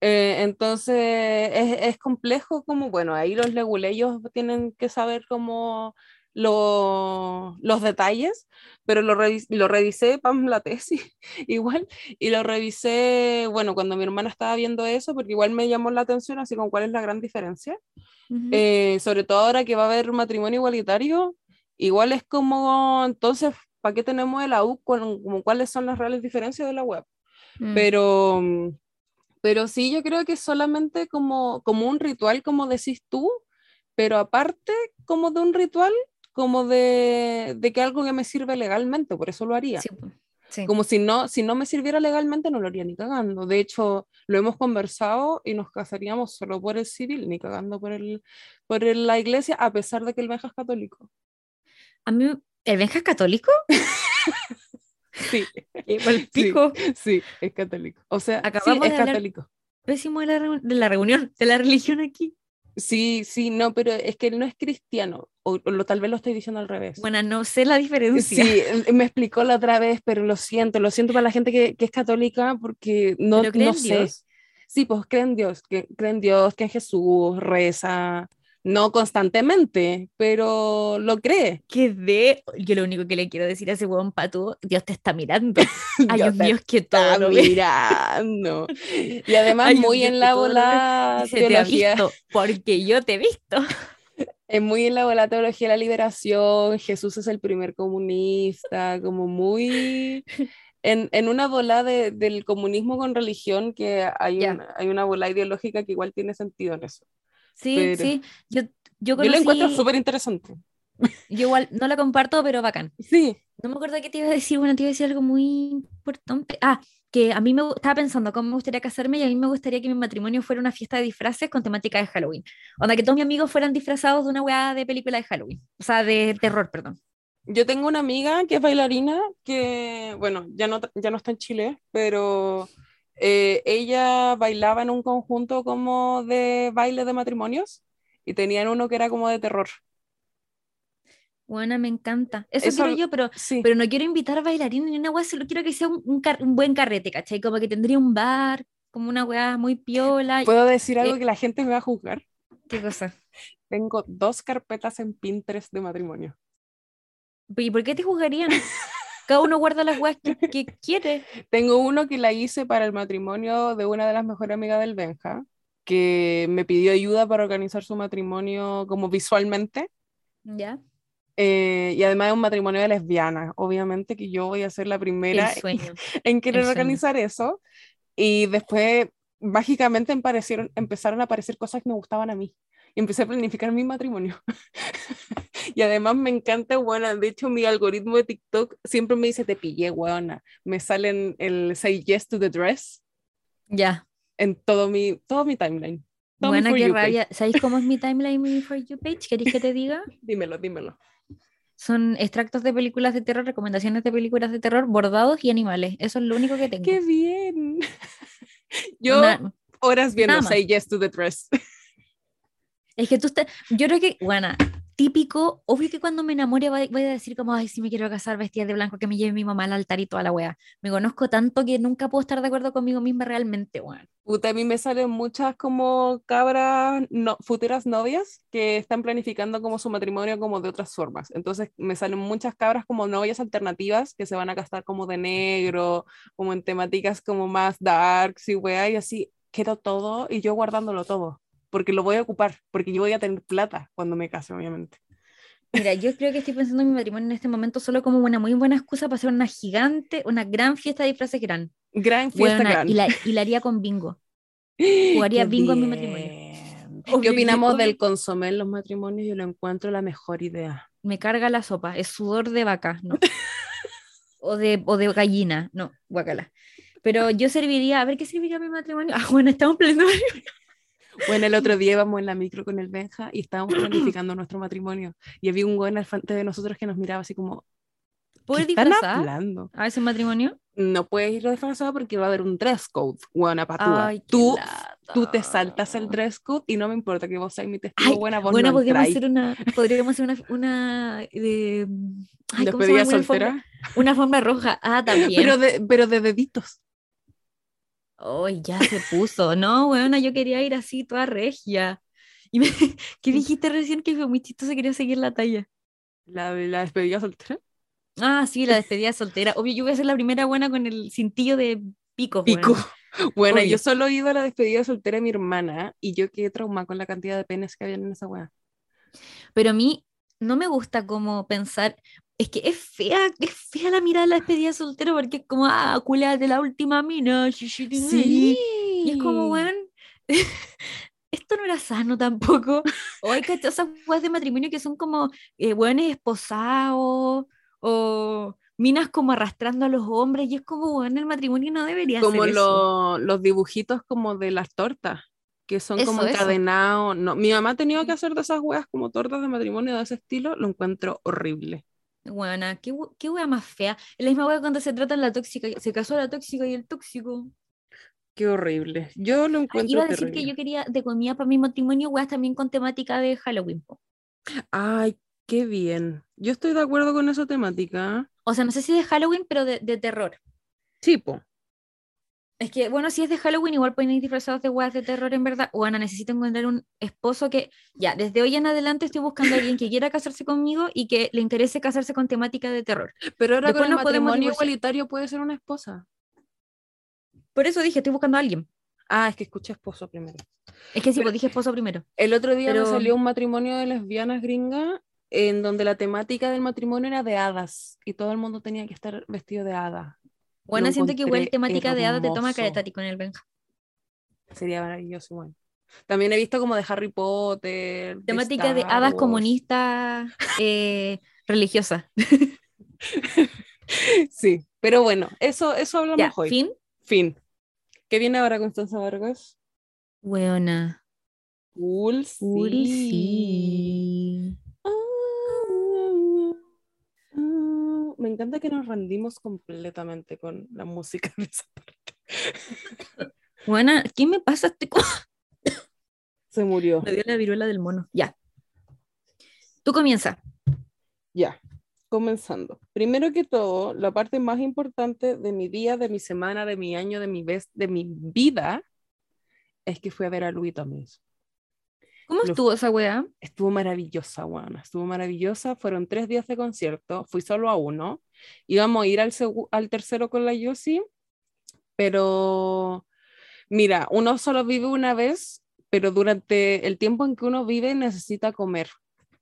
Eh, entonces es, es complejo como, bueno, ahí los leguleyos tienen que saber cómo lo- los detalles, pero lo, revis- lo revisé para la tesis igual, y lo revisé, bueno, cuando mi hermana estaba viendo eso, porque igual me llamó la atención, así como cuál es la gran diferencia. Eh, sobre todo ahora que va a haber matrimonio igualitario, igual es como, entonces, ¿para qué tenemos el AU? Con, como, ¿Cuáles son las reales diferencias de la web? Mm. Pero, pero sí, yo creo que solamente como, como un ritual, como decís tú, pero aparte como de un ritual, como de, de que algo que me sirve legalmente, por eso lo haría. Sí, po. Sí. Como si no, si no me sirviera legalmente, no lo haría ni cagando. De hecho, lo hemos conversado y nos casaríamos solo por el civil, ni cagando por, el, por el- la iglesia, a pesar de que el Benja es católico. A mí, ¿el Benja es católico? Sí, el Sí. pico. sí, es católico. O sea, Acabamos es de hablar- católico. Pésimo de la, reu- de la reunión, de la religión aquí. Sí, sí, no, pero es que él no es cristiano, o, o lo, tal vez lo estoy diciendo al revés. Bueno, no sé la diferencia. Sí, me explicó la otra vez, pero lo siento, lo siento para la gente que, que es católica porque no, ¿Pero cree no sé. Dios? Sí, pues cree en Dios, que, cree en Dios, que en Jesús, reza, no constantemente, pero lo cree. Que de. Yo lo único que le quiero decir a ese huevón pato, Dios te está mirando. Ay, Dios Dios que está todo mirando. Y además Ay, muy en la bola te teología, visto, porque yo te he visto. es muy en la bola teología de la liberación, Jesús es el primer comunista, como muy en, en una bola de- del comunismo con religión que hay, Ya. un- hay una bola ideológica que igual tiene sentido en eso. Sí, Pero- sí. Yo, yo, Yo lo conocí- encuentro súper interesante. yo igual no la comparto, pero bacán. Sí, No me acuerdo qué te iba a decir, bueno, te iba a decir algo muy importante. Ah, que a mí me estaba pensando cómo me gustaría casarme y a mí me gustaría que mi matrimonio fuera una fiesta de disfraces con temática de Halloween. Onda, que todos mis amigos fueran disfrazados de una weá de película de Halloween. O sea, de terror, perdón. Yo tengo una amiga que es bailarina, que, bueno, ya no, ya no está en Chile, pero eh, ella bailaba en un conjunto como de baile de matrimonios y tenían uno que era como de terror. Buena, me encanta. Eso, Eso quiero yo, pero, Sí, pero no quiero invitar bailarines ni una weá, solo quiero que sea un, un car- un buen carrete, ¿cachai? Como que tendría un bar, como una weá muy piola. puedo decir algo eh, que la gente me va a juzgar. ¿Qué cosa? Tengo dos carpetas en Pinterest de matrimonio. ¿Y por qué te juzgarían? Cada uno guarda las weas que, que quiere. Tengo uno que la hice para el matrimonio de una de las mejores amigas del Benja, que me pidió ayuda para organizar su matrimonio como visualmente. ¿Ya? eh, y además es un matrimonio de lesbianas. Obviamente que yo voy a ser la primera sueño. en querer el sueño. organizar eso. Y después, mágicamente, empezaron a aparecer cosas que me gustaban a mí. Y empecé a planificar mi matrimonio. y además me encanta, bueno, de hecho mi algoritmo de TikTok siempre me dice, te pillé, weona. Me salen el say yes to the dress Ya. en todo mi, todo mi timeline. Todo Buena, qué You page. rabia. ¿Sabéis cómo es mi timeline, mi For You page? ¿Queréis que te diga? Dímelo, dímelo. Son extractos de películas de terror, recomendaciones de películas de terror, bordados y animales. Eso es lo único que tengo. ¡Qué bien! Yo Una- horas viendo say yes to the dress. Es que tú estás, yo creo que, bueno, típico, obvio que cuando me enamore voy, a decir como, ay, si me quiero casar vestida de blanco, que me lleve mi mamá al altar y toda la wea. Me conozco tanto que nunca puedo estar de acuerdo conmigo misma realmente, weón. Puta, a mí me salen muchas como cabras, no, futuras novias que están planificando como su matrimonio como de otras formas. Entonces me salen muchas cabras como novias alternativas que se van a casar como de negro, como en temáticas como más darks y weá, y así quiero todo y yo guardándolo todo, porque lo voy a ocupar, porque yo voy a tener plata cuando me case, obviamente. Mira, yo creo que estoy pensando en mi matrimonio en este momento solo como una muy buena excusa para hacer una gigante, una gran fiesta de disfraces gran. Gran fiesta gran. y, la, y la haría con bingo. jugaría Qué bingo en mi matrimonio. bien. Obvio, ¿Qué opinamos del consomé en los matrimonios? Yo lo encuentro la mejor idea. Me carga la sopa, es sudor de vaca, no. o, de, o de gallina, no, guacala. Pero yo serviría, a ver qué serviría mi matrimonio. Ah, bueno, estamos planeando. Bueno, el otro día íbamos en la micro con el Benja y estábamos planificando nuestro matrimonio. Y había un güey al frente de nosotros que nos miraba así como, ¿Puedes ¿qué están disfrazar hablando? a ese matrimonio? No puedes ir disfrazado porque va a haber un dress code, buena patúa. Ay, Tú, lata. tú te saltas el dress code y no me importa que vos seas mi testigo Ay, buena, vos bueno, no podríamos hacer una, podríamos hacer una, una de, ay, ¿cómo se llama? Una alfombra, una alfombra roja. Ah, también. pero de, pero de deditos. Ay, ya se puso. No, bueno, yo quería ir así, toda regia. Y me, ¿Qué dijiste recién que fue muy chistoso? Quería seguir la talla. La, la despedida soltera. Ah, sí, la despedida soltera. Obvio, yo voy a ser la primera buena con el cintillo de pico. Pico. Bueno, yo solo he ido a la despedida soltera de mi hermana y yo quedé traumada con la cantidad de penes que había en esa weá. Pero a mí no me gusta como pensar, es que es fea, es fea la mirada de la despedida soltera porque es como, ah, culate la última mina. shi". Y es como, weón, esto no era sano tampoco. O hay ¿cachai? esas weas de matrimonio que son como eh, weones esposados o minas como arrastrando a los hombres y es como, weón, el matrimonio no debería Como ser lo- los dibujitos como de las tortas, que son como Eso, encadenados. No, mi mamá ha tenido que hacer de esas weas como tortas de matrimonio de ese estilo, lo encuentro horrible. Weona, qué, qué wea más fea. Es la misma wea cuando se trata la tóxica. Se casó la tóxica y el tóxico. Qué horrible. Yo lo Ah, encuentro iba a decir que yo quería de comida para mi matrimonio, weas también con temática de Halloween. po. Ay, qué bien. Yo estoy de acuerdo con esa temática. O sea, no sé si de Halloween, pero de, de terror. Tipo, Es que, bueno, si es de Halloween, igual pueden ir disfrazados de weas de terror, en verdad. Bueno, necesito encontrar un esposo que, ya, desde hoy en adelante estoy buscando a alguien que quiera casarse conmigo y que le interese casarse con temática de terror. pero ahora Después con el matrimonio igualitario puede ser una esposa. Por eso dije, estoy buscando a alguien. Ah, es que escuché esposo primero. Es que sí, pues dije esposo primero. El otro día Pero- me salió un matrimonio de lesbianas gringas en donde la temática del matrimonio era de hadas y todo el mundo tenía que estar vestido de hada. Bueno, siento que igual temática de hada te toma caretati con el Benja. Sería maravilloso, bueno. También he visto como de Harry Potter. Temática de hadas comunistas eh, religiosas. Sí, pero bueno, eso, eso hablamos Ya, hoy. fin. Fin. ¿Qué viene ahora Constanza Vargas? Weona. Cool, Cool, sí. sí. Ah, ah, Me encanta que nos rendimos completamente con la música de esa parte. Buena, ¿qué me pasa este Se murió. Me dio la viruela del mono. Ya. Tú comienza. Ya, comenzando. Primero que todo, la parte más importante de mi día, de mi semana, de mi año, de mi vez, de mi vida, es que fui a ver a Louis Tomlinson. ¿Cómo estuvo esa weá? Estuvo maravillosa, Juana. Estuvo maravillosa. Fueron tres días de concierto. Fui solo a uno. Íbamos a ir al, al tercero con la Yossi. Pero, mira, uno solo vive una vez, pero durante el tiempo en que uno vive necesita comer.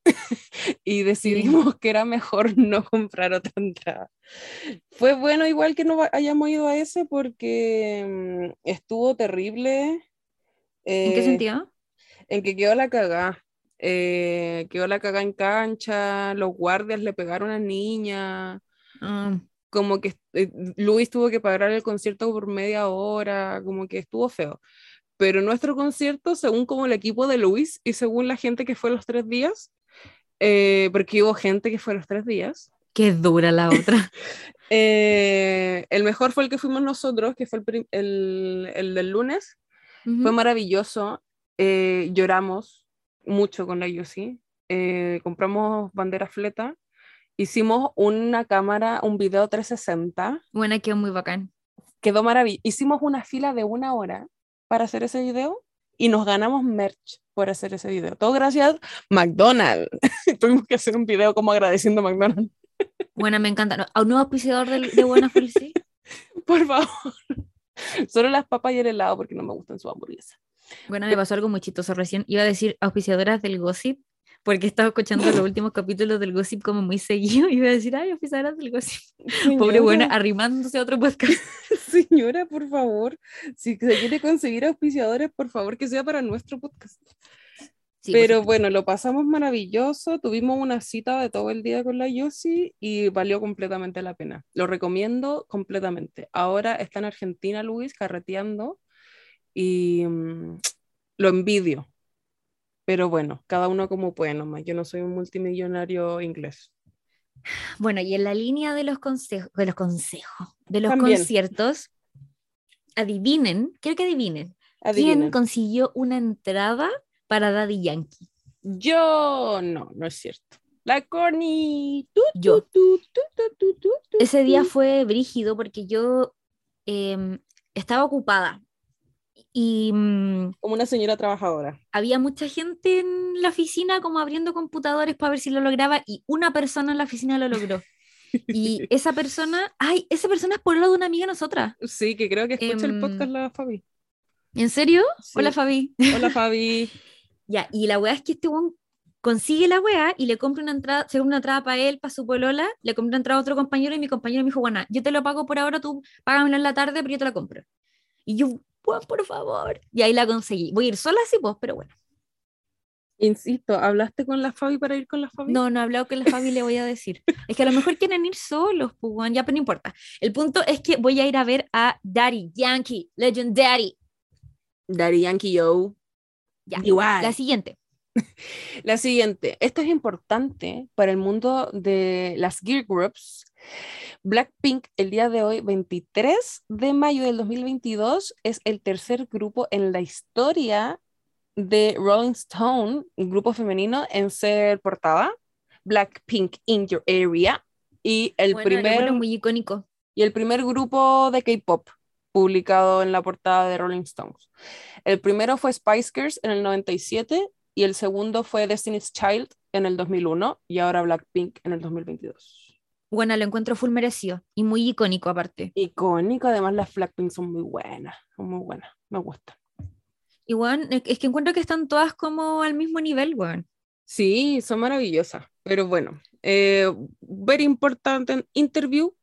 y decidimos que era mejor no comprar otra entrada. Fue bueno igual que no hayamos ido a ese porque mm, estuvo terrible. ¿En qué Eh, sentido? En que quedó la cagá. Eh, quedó la cagá en cancha, los guardias le pegaron a niña, Ah, como que eh, Luis tuvo que pagar el concierto por media hora, como que estuvo feo. Pero nuestro concierto, según como el equipo de Luis y según la gente que fue los tres días, eh, porque hubo gente que fue los tres días, qué dura la otra. eh, el mejor fue el que fuimos nosotros, que fue el, el- el del lunes. Fue maravilloso. Eh, lloramos mucho con la Yossi. eh, compramos banderas fleta. Hicimos una cámara, un video 360. Buena, quedó muy bacán. Quedó maravilloso. Hicimos una fila de una hora para hacer ese video y nos ganamos merch por hacer ese video. Todo gracias a McDonald's. Tuvimos que hacer un video como agradeciendo a McDonald's. Buena, me encanta. ¿A un nuevo auspiciador del- de, Buena Felicidad? Por favor. Solo las papas y el helado porque no me gustan su hamburguesa. Bueno, me pasó algo muy chistoso recién. Iba a decir auspiciadoras del Gossip, porque he estado escuchando los últimos capítulos del Gossip como muy seguido. Iba a decir, ay, auspiciadoras del Gossip. Pobre buena, Señora. arrimándose a otro podcast. Señora, por favor, si se quiere conseguir auspiciadores, por favor, que sea para nuestro podcast. Sí, Pero bueno, lo pasamos maravilloso, tuvimos una cita de todo el día con la Yossi y valió completamente la pena. Lo recomiendo completamente. Ahora está en Argentina, Luis, carreteando y mm, lo envidio. Pero bueno, cada uno como puede nomás. Yo no soy un multimillonario inglés. Bueno, y en la línea de los consejos, de los consejos, de los También. conciertos, adivinen, quiero que adivinen, ¿quién Adivinen. consiguió una entrada para Daddy Yankee? Yo no, no es cierto. La Yo. tu, tu, tu, tu, Ese día fue brígido porque yo em, estaba ocupada y mm, Como una señora trabajadora. había mucha gente en la oficina como abriendo computadores para ver si lo lograba y una persona en la oficina lo logró. Y esa persona, ay, esa persona es por lo de una amiga de nosotras. Sí, que creo que escucha el Em, podcast la Fabi. ¿En serio? Sí. Hola Fabi. Hola Fabi. Ya, y la weá es que este weón consigue la weá y le compra una entrada, se compra una entrada para él, para su polola, le compra una entrada a otro compañero y mi compañero me dijo, bueno, yo te lo pago por ahora, tú págamelo en la tarde, pero yo te la compro. Y yo, weón, por favor. Y ahí la conseguí. Voy a ir sola, sí, pues, pero bueno. Insisto, ¿hablaste con la Fabi para ir con la Fabi? No, no he hablado con la Fabi, le voy a decir. Es que a lo mejor quieren ir solos, pues, weón, ya, pero no importa. El punto es que voy a ir a ver a Daddy Yankee, Legend Daddy. Daddy Yankee Yo. Ya, Igual. la siguiente. La siguiente, esto es importante para el mundo de las gear groups. Blackpink el día de hoy, 23 de mayo del 2022, es el tercer grupo en la historia de Rolling Stone, un grupo femenino, en ser portada. Blackpink in your area. Y el, Bueno, primer, muy icónico. y el primer grupo de K-pop publicado en la portada de Rolling Stones. El primero fue Spice Girls en el 97 y el segundo fue Destiny's Child en el 2001 y ahora Blackpink en el 2022. Bueno, lo encuentro full merecido y muy icónico aparte. Icónico, además las Blackpink son muy buenas, son muy buenas, me gustan. Y bueno, es que encuentro que están todas como al mismo nivel, weón. Sí, son maravillosas, pero bueno, eh, very important interview,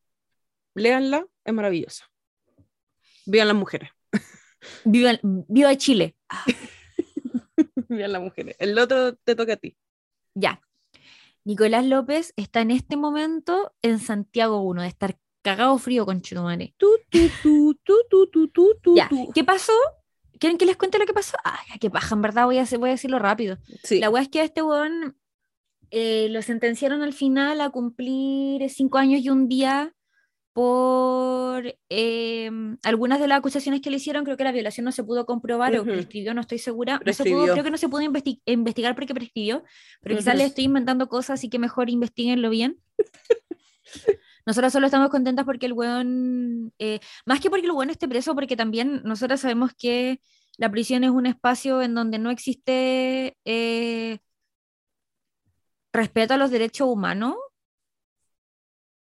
léanla, es maravillosa. Vean las mujeres, Viva, viva Chile. vean las mujeres. El otro te toca a ti. Ya. Nicolás López está en este momento en Santiago 1, de estar cagado frío con tú. ¿qué pasó? ¿Quieren que les cuente lo que pasó? Ay, ya, qué paja, en verdad voy a, voy a decirlo rápido. Sí. La weá es que a este weón eh, lo sentenciaron al final a cumplir cinco años y un día por eh, algunas de las acusaciones que le hicieron. Creo que la violación no se pudo comprobar o Ujú. prescribió, no estoy segura. No se pudo, creo que no se pudo investi- investigar porque prescribió, pero quizás le estoy inventando cosas, así que mejor investiguenlo bien. Nosotros solo estamos contentas porque el weón, eh, más que porque el weón esté preso, porque también nosotros sabemos que la prisión es un espacio en donde no existe eh, respeto a los derechos humanos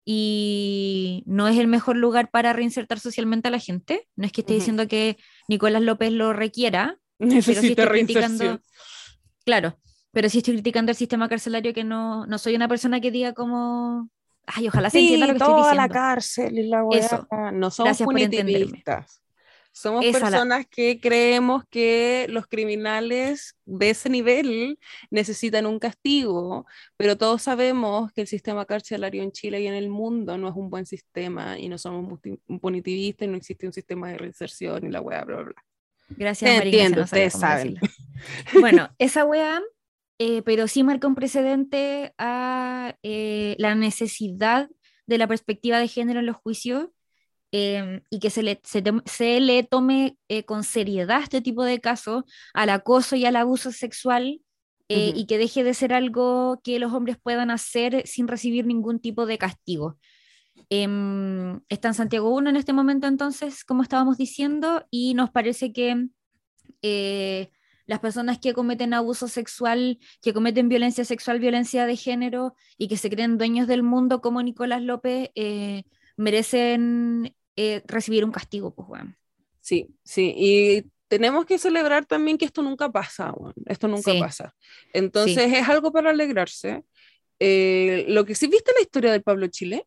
y no es el mejor lugar para reinsertar socialmente a la gente. No es que esté diciendo que Nicolás López lo requiera, Necesita criticando- reinserción. claro, pero sí estoy criticando el sistema carcelario que no, no soy una persona que diga como, ay, ojalá se entienda lo que estoy toda diciendo. la cárcel y la weá. Eso. No somos Gracias por entenderme. Somos Esa la- personas que creemos que los criminales de ese nivel necesitan un castigo, pero todos sabemos que el sistema carcelario en Chile y en el mundo no es un buen sistema y no somos punitivistas y no existe un sistema de reinserción y la weá, bla, bla, bla. Gracias, Te María entiendo, no ustedes saben. Bueno, esa weá, eh, pero sí marca un precedente a eh, la necesidad de la perspectiva de género en los juicios eh, y que se le, se, se le tome eh, con seriedad este tipo de casos al acoso y al abuso sexual eh, Ujú. y que deje de ser algo que los hombres puedan hacer sin recibir ningún tipo de castigo. Em, está en Santiago 1 en este momento entonces, como estábamos diciendo, y nos parece que eh, las personas que cometen abuso sexual, que cometen violencia sexual, violencia de género y que se creen dueños del mundo como Nicolás López, eh, merecen eh, recibir un castigo, pues, weón. Sí, sí, y tenemos que celebrar también que esto nunca pasa, weón, esto nunca Sí. pasa. Entonces es algo para alegrarse. Eh, lo que sí viste la historia del Pablo Chile,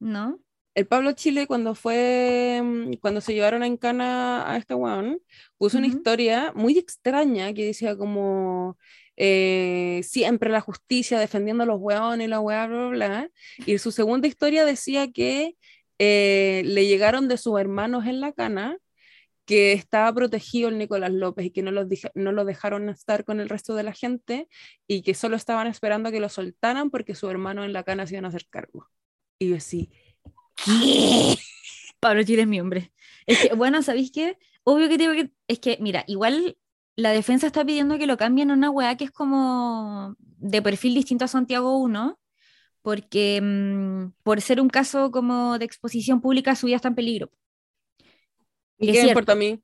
¿No? el Pablo Chile cuando fue, mm, cuando se llevaron a Encana a este weón, puso una historia muy extraña que decía como eh, siempre la justicia defendiendo a los weones y la weá, bla, bla, bla. Y su segunda historia decía que eh, le llegaron de sus hermanos en la cana que estaba protegido el Nicolás López y que no, los no lo dejaron estar con el resto de la gente y que solo estaban esperando que lo soltaran porque sus hermanos en la cana se iban a hacer cargo. Y yo así, ¿qué? Pablo Chile es mi hombre. Es que, bueno, ¿sabéis qué? Obvio que tengo que. Es que, mira, igual la defensa está pidiendo que lo cambien a una weá que es como de perfil distinto a Santiago 1, porque mm, por ser un caso como de exposición pública, su vida está en peligro. ¿Y qué importa a mí?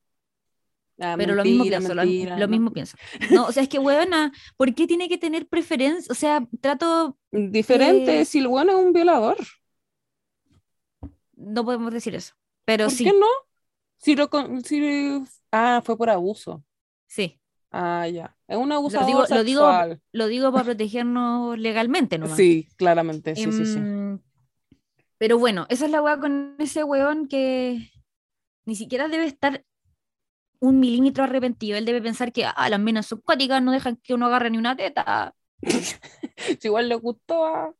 Ah, Pero lo mismo pienso, lo, mentira, lo no. mismo pienso. No, o sea, es que, huevona, ¿por qué tiene que tener preferencia? O sea, trato, Diferente, Eh, si el bueno es un violador. no podemos decir eso, pero ¿Por sí, qué no? Si lo con- si- Ah, fue por abuso. sí. Ah, ya. Es un Lo abusador digo, lo digo, sexual. lo digo para protegernos legalmente nomás. Sí, claramente, sí, sí, sí. Em, Pero bueno, esa es la weá con ese weón que ni siquiera debe estar un milímetro arrepentido. Él debe pensar que ah, las minas subcuáticas no dejan que uno agarre ni una teta. Si igual le gustó a...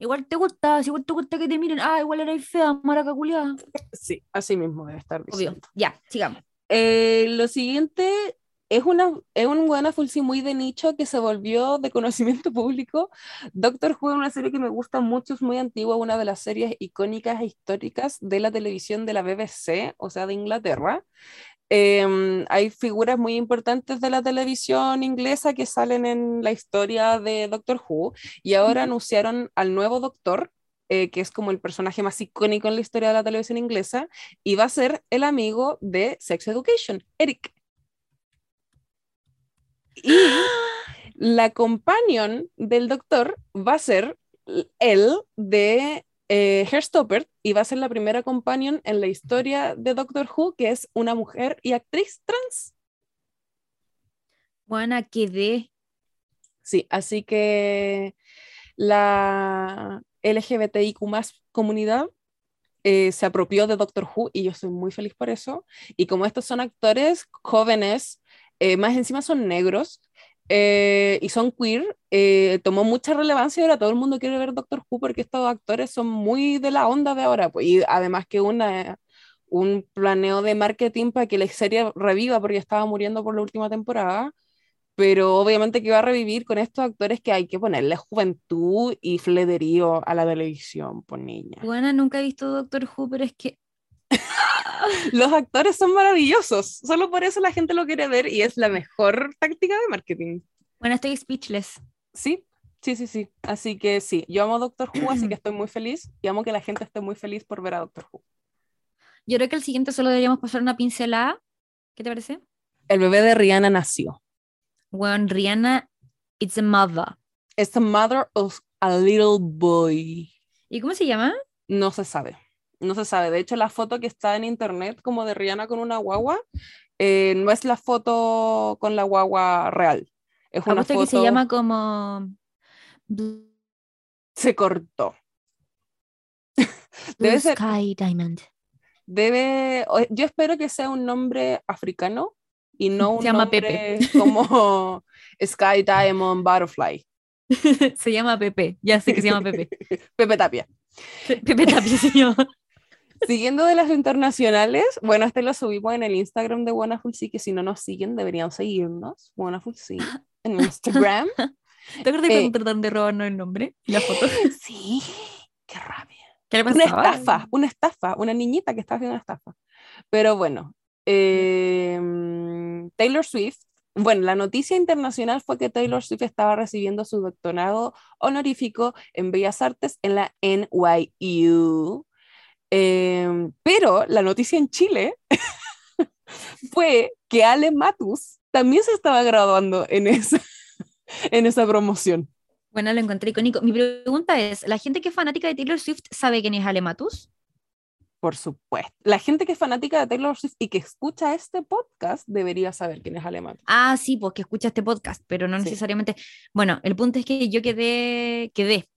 Igual te gusta, si igual te gusta que te miren, ah, igual erais fea, maraca culiada. Sí, así mismo debe estar Obvio. diciendo. Ya, sigamos. Eh, lo siguiente es, una, es un buena sí muy de nicho que se volvió de conocimiento público. Doctor Who es una serie que me gusta mucho, es muy antigua, una de las series icónicas e históricas de la televisión de la BBC, o sea, de Inglaterra. Em, hay figuras muy importantes de la televisión inglesa que salen en la historia de Doctor Who y ahora anunciaron al nuevo Doctor, eh, que es como el personaje más icónico en la historia de la televisión inglesa, y va a ser el amigo de Sex Education, Eric. Y la companion del doctor va a ser él de eh, Hairstopper y va a ser la primera companion en la historia de Doctor Who que es una mujer y actriz trans. Buena, quedé. Sí, así que la LGBTIQ comunidad eh, se apropió de Doctor Who y yo estoy muy feliz por eso. Y como estos son actores jóvenes, eh, más encima son negros eh, y son queer, eh, tomó mucha relevancia y ahora todo el mundo quiere ver Doctor Who porque estos actores son muy de la onda de ahora. Pues, y además que una, un planeo de marketing para que la serie reviva porque estaba muriendo por la última temporada pero obviamente que va a revivir con estos actores que hay que ponerle juventud y flederío a la televisión, por niña. Buena, nunca he visto Doctor Who, pero es que Los actores son maravillosos, solo por eso la gente lo quiere ver y es la mejor táctica de marketing. Bueno, estoy speechless. Sí, sí, sí, sí. Así que sí, yo amo Doctor Who, así que estoy muy feliz y amo que la gente esté muy feliz por ver a Doctor Who. Yo creo que el siguiente solo deberíamos pasar una pincelada. ¿Qué te parece? El bebé de Rihanna nació. Bueno, Rihanna, it's a mother. Es the mother of a little boy. ¿Y cómo se llama? No se sabe. No se sabe. De hecho, la foto que está en internet como de Rihanna con una guagua eh, no es la foto con la guagua real. Es una Apuesto foto que se llama como se cortó. Debe ser, Sky Diamond. debe, yo espero que sea un nombre africano y no un Se llama nombre como Sky Diamond Butterfly. se llama Pepe. Ya sé que se llama Pepe. Pepe Tapia. Pepe Tapia se llama. Siguiendo de las internacionales, bueno, este lo subimos en el Instagram de Wonderful Sí, que si no nos siguen deberían seguirnos, Wonderful Sí, en Instagram. ¿Te acuerdas Eh. cuando trataron de robarnos el nombre y la foto? Sí, qué rabia. ¿Qué le Una estafa, una estafa, una niñita que estaba haciendo una estafa. Pero bueno, eh, Taylor Swift, bueno, la noticia internacional fue que Taylor Swift estaba recibiendo su doctorado honorífico en Bellas Artes en la NYU. Eh, pero la noticia en Chile fue que Ale Matus también se estaba graduando en esa, en esa promoción. Bueno, lo encontré icónico. Mi pregunta es, ¿la gente que es fanática de Taylor Swift sabe quién es Ale Matus? Por supuesto. La gente que es fanática de Taylor Swift y que escucha este podcast debería saber quién es Ale Matus. Ah, sí, porque escucha este podcast, pero no Sí. necesariamente. Bueno, el punto es que yo quedé, quedé,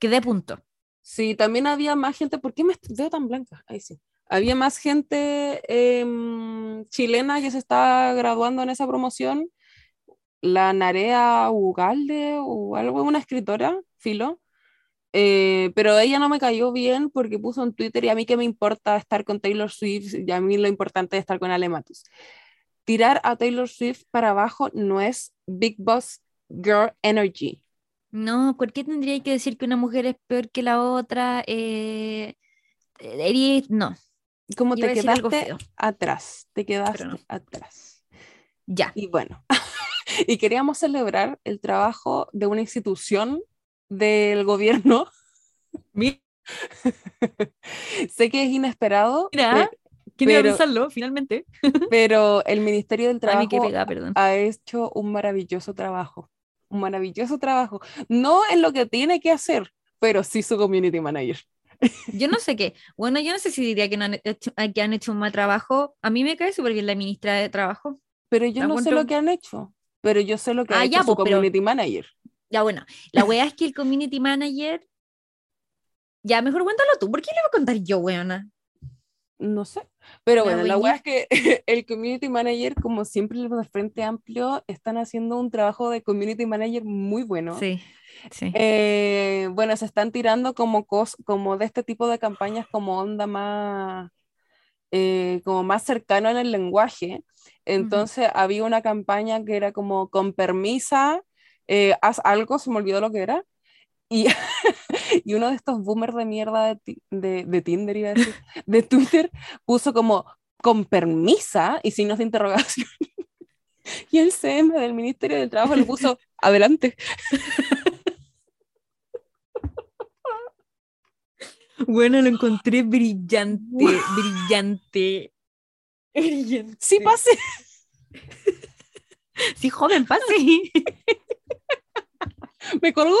quedé punto. Sí, también había más gente. ¿Por qué me veo tan blanca? Ahí sí. Había más gente em, chilena que se estaba graduando en esa promoción. La Narea Ugalde o algo, una escritora, filo. Eh, pero ella no me cayó bien porque puso en Twitter y a mí qué me importa estar con Taylor Swift y a mí lo importante es estar con Ale Matus. Tirar a Taylor Swift para abajo no es Big Boss Girl Energy. No, ¿por qué tendría que decir que una mujer es peor que la otra? Eh, no, Como iba te algo quedaste feo. atrás, te quedaste no. atrás. Ya. Y bueno, y queríamos celebrar el trabajo de una institución del gobierno. sé que es inesperado, Mira. pe- ¿Quién iba a Pero- pensarlo, finalmente? Pero el Ministerio del Trabajo ha hecho un maravilloso trabajo. Un maravilloso trabajo. No en lo que tiene que hacer, pero sí su community manager. Yo no sé qué. Bueno, yo no sé si diría que, no han hecho, que han hecho un mal trabajo. A mí me cae súper bien la ministra de Trabajo. Pero yo no sé lo que han hecho. Pero yo sé lo que ha Ah, hecho ya, su pues, pero- community manager. Ya, bueno, la wea es que el community manager. Ya, mejor cuéntalo tú. ¿Por qué le voy a contar yo, weona? No sé. Pero bueno, la weá es que el community manager, como siempre los de Frente Amplio, están haciendo un trabajo de community manager muy bueno. Sí, sí. Eh, bueno, se están tirando como, cos como de este tipo de campañas como onda más, eh, como más cercano en el lenguaje. Entonces había una campaña que era como con permisa, eh, haz algo, se me olvidó lo que era. Y, y uno de estos boomers de mierda de, de Tinder, iba a decir, de Twitter, puso como con permisa y signos de interrogación. Y el CM del Ministerio del Trabajo le puso adelante. Bueno, lo encontré brillante, brillante. Brillante. Sí, pase. Sí, joven, pase. Me colgó.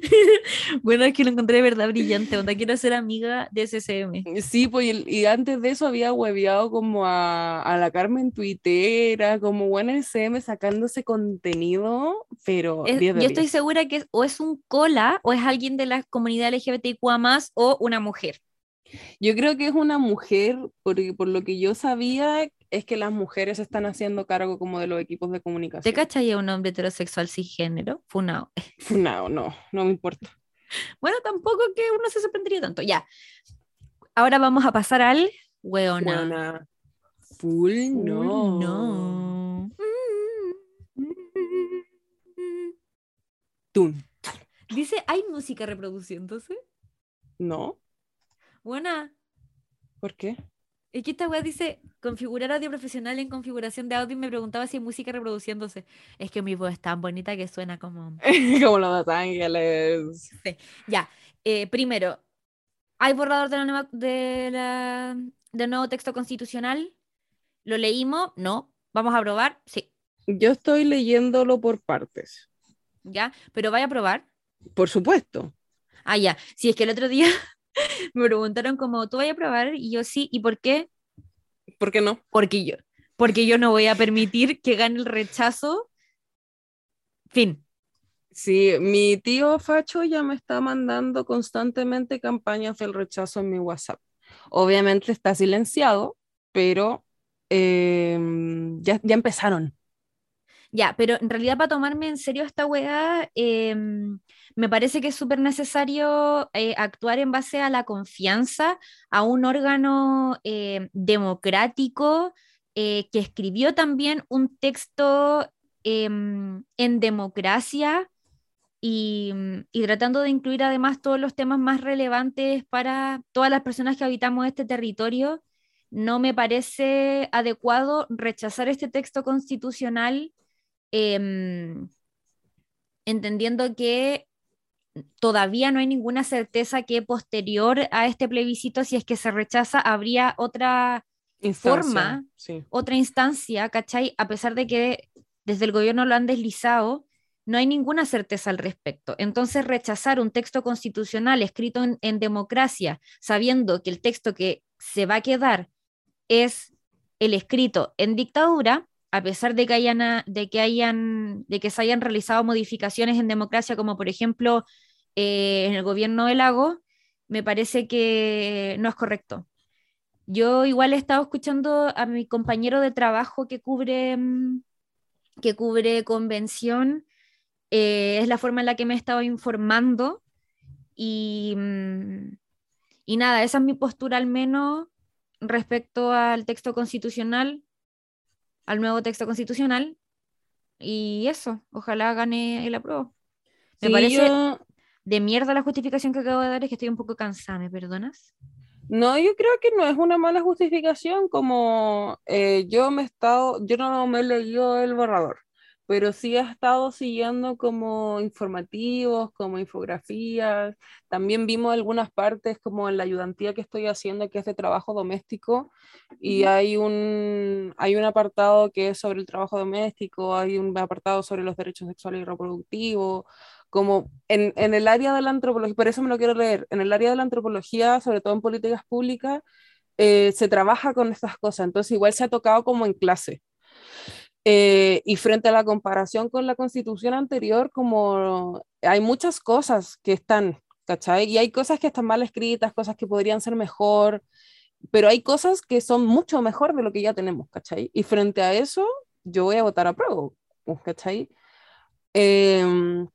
bueno, es que lo encontré de verdad brillante. Onda, quiero ser amiga de SSM. Sí, pues y, antes de eso había hueveado como a, a la Carmen Tuitera, como buena SM sacándose contenido, pero Es- 10 de yo estoy 10. segura que es- o es un cola o es alguien de la comunidad LGBTQA o una mujer. Yo creo que es una mujer, porque por lo que yo sabía, es que las mujeres están haciendo cargo como de los equipos de ¿Te comunicación. cachai a un hombre heterosexual cisgénero? Funao. No, no, no me importa. Bueno, tampoco que uno se sorprendería tanto. Ya. Ahora vamos a pasar al weona. Buena. Full no. no. Tun. Dice, ¿hay música reproduciéndose? No, Buena. ¿por qué? Es que esta weá dice configurar audio profesional en configuración de audio y me preguntaba si hay música reproduciéndose. Es que mi voz es tan bonita que suena como. como los ángeles. Ya, eh, primero, ¿hay borrador de la nueva- de la- del nuevo texto constitucional? ¿Lo leímos? No. ¿Vamos a aprobar? Sí. Yo estoy leyéndolo por partes. ¿Ya? ¿Pero vaya a aprobar? Por supuesto. Ah, ya. Si es que el otro día me preguntaron como, ¿tú vas a aprobar? Y yo sí. ¿Y por qué? ¿Por qué no? Porque yo, porque yo no voy a permitir que gane el rechazo. Fin. Sí, mi tío Facho ya me está mandando constantemente campañas del rechazo en mi WhatsApp. Obviamente está silenciado, pero em, ya, ya empezaron. Ya, pero en realidad para tomarme en serio esta weá, em, me parece que es súper necesario eh, actuar en base a la confianza a un órgano eh, democrático eh, que escribió también un texto em, en democracia y, y tratando de incluir además todos los temas más relevantes para todas las personas que habitamos este territorio. No me parece adecuado rechazar este texto constitucional em, entendiendo que todavía no hay ninguna certeza que posterior a este plebiscito, si es que se rechaza, habría otra, Instancia, Forma. Sí. otra instancia, ¿cachai? A pesar de que desde el gobierno lo han deslizado, no hay ninguna certeza al respecto. Entonces, rechazar un texto constitucional escrito en, en democracia, sabiendo que el texto que se va a quedar es el escrito en dictadura, a pesar de que hayan, a- de que hayan, de que se hayan realizado modificaciones en democracia, como por ejemplo eh, en el gobierno de Lago, me parece que no es correcto. Yo igual he estado escuchando a mi compañero de trabajo que cubre, mm, que cubre convención, eh, es la forma en la que me he estado informando y, mm, y nada, esa es mi postura al menos respecto al texto constitucional, al nuevo texto constitucional y eso, ojalá gane el apruebo. Me Sí, parece yo- de mierda la justificación que acabo de dar, es que estoy un poco cansada, ¿me perdonas? No, yo creo que no es una mala justificación, como eh, yo me he estado, yo no me he leído el borrador, pero sí he estado siguiendo como informativos, como infografías. También vimos algunas partes como en la ayudantía que estoy haciendo, que es de trabajo doméstico, y hay, un, hay un apartado que es sobre el trabajo doméstico, hay un apartado sobre los derechos sexuales y reproductivos, como en, en el área de la antropología, por eso me lo quiero leer, en el área de la antropología, sobre todo en políticas públicas, eh, se trabaja con estas cosas, entonces igual se ha tocado como en clase. Eh, y frente a la comparación con la constitución anterior, como hay muchas cosas que están, ¿cachai? Y hay cosas que están mal escritas, cosas que podrían ser mejor, pero hay cosas que son mucho mejor de lo que ya tenemos, ¿cachai? Y frente a eso, yo voy a votar a prueba, ¿cachai? Em,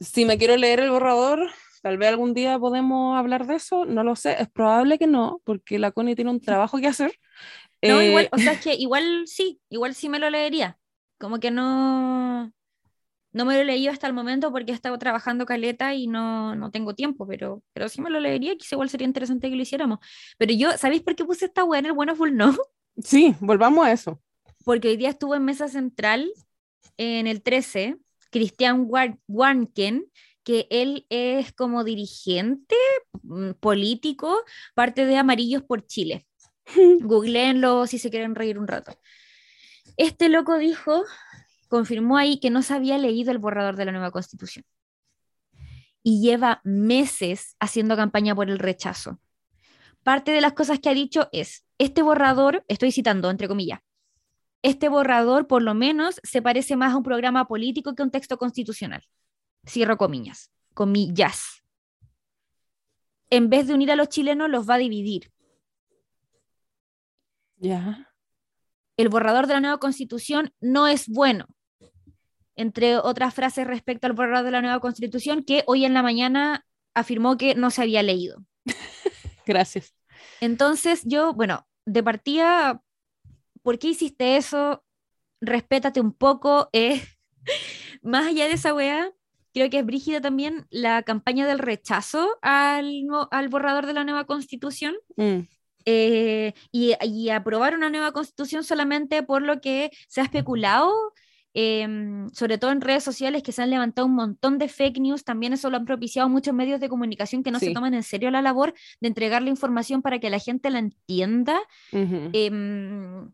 si me quiero leer el borrador, tal vez algún día podemos hablar de eso, no lo sé, es probable que no, porque la Connie tiene un trabajo que hacer no, igual, o sea, es que igual sí, igual sí me lo leería. Como que no, no me lo he leído hasta el momento porque he estado trabajando caleta y no, no tengo tiempo, pero, pero sí me lo leería, quizá igual sería interesante que lo hiciéramos. Pero yo, ¿sabéis por qué puse esta weá en el Bueno Full No? Sí, volvamos a eso. Porque hoy día estuvo en mesa central en el 13, Cristian Warnken, que él es como dirigente mm, político, parte de Amarillos por Chile. Googleenlo si se quieren reír un rato. Este loco dijo, confirmó ahí que no se había leído el borrador de la nueva constitución. Y lleva meses haciendo campaña por el rechazo. Parte de las cosas que ha dicho es, este borrador, estoy citando entre comillas, este borrador por lo menos se parece más a un programa político que a un texto constitucional. Cierro comillas, comillas. En vez de unir a los chilenos, los va a dividir. Ya. El borrador de la nueva constitución no es bueno. Entre otras frases respecto al borrador de la nueva constitución que hoy en la mañana afirmó que no se había leído. Gracias. Entonces yo, bueno, de partida, ¿por qué hiciste eso? Respétate un poco. Eh. Más allá de esa weá, creo que es brígida también la campaña del rechazo al, al borrador de la nueva constitución. Mm. Eh, y, aprobar una nueva constitución solamente por lo que se ha especulado, em, sobre todo en redes sociales, que se han levantado un montón de fake news, también eso lo han propiciado muchos medios de comunicación que no se toman en serio la labor de entregar la información para que la gente la entienda. Em,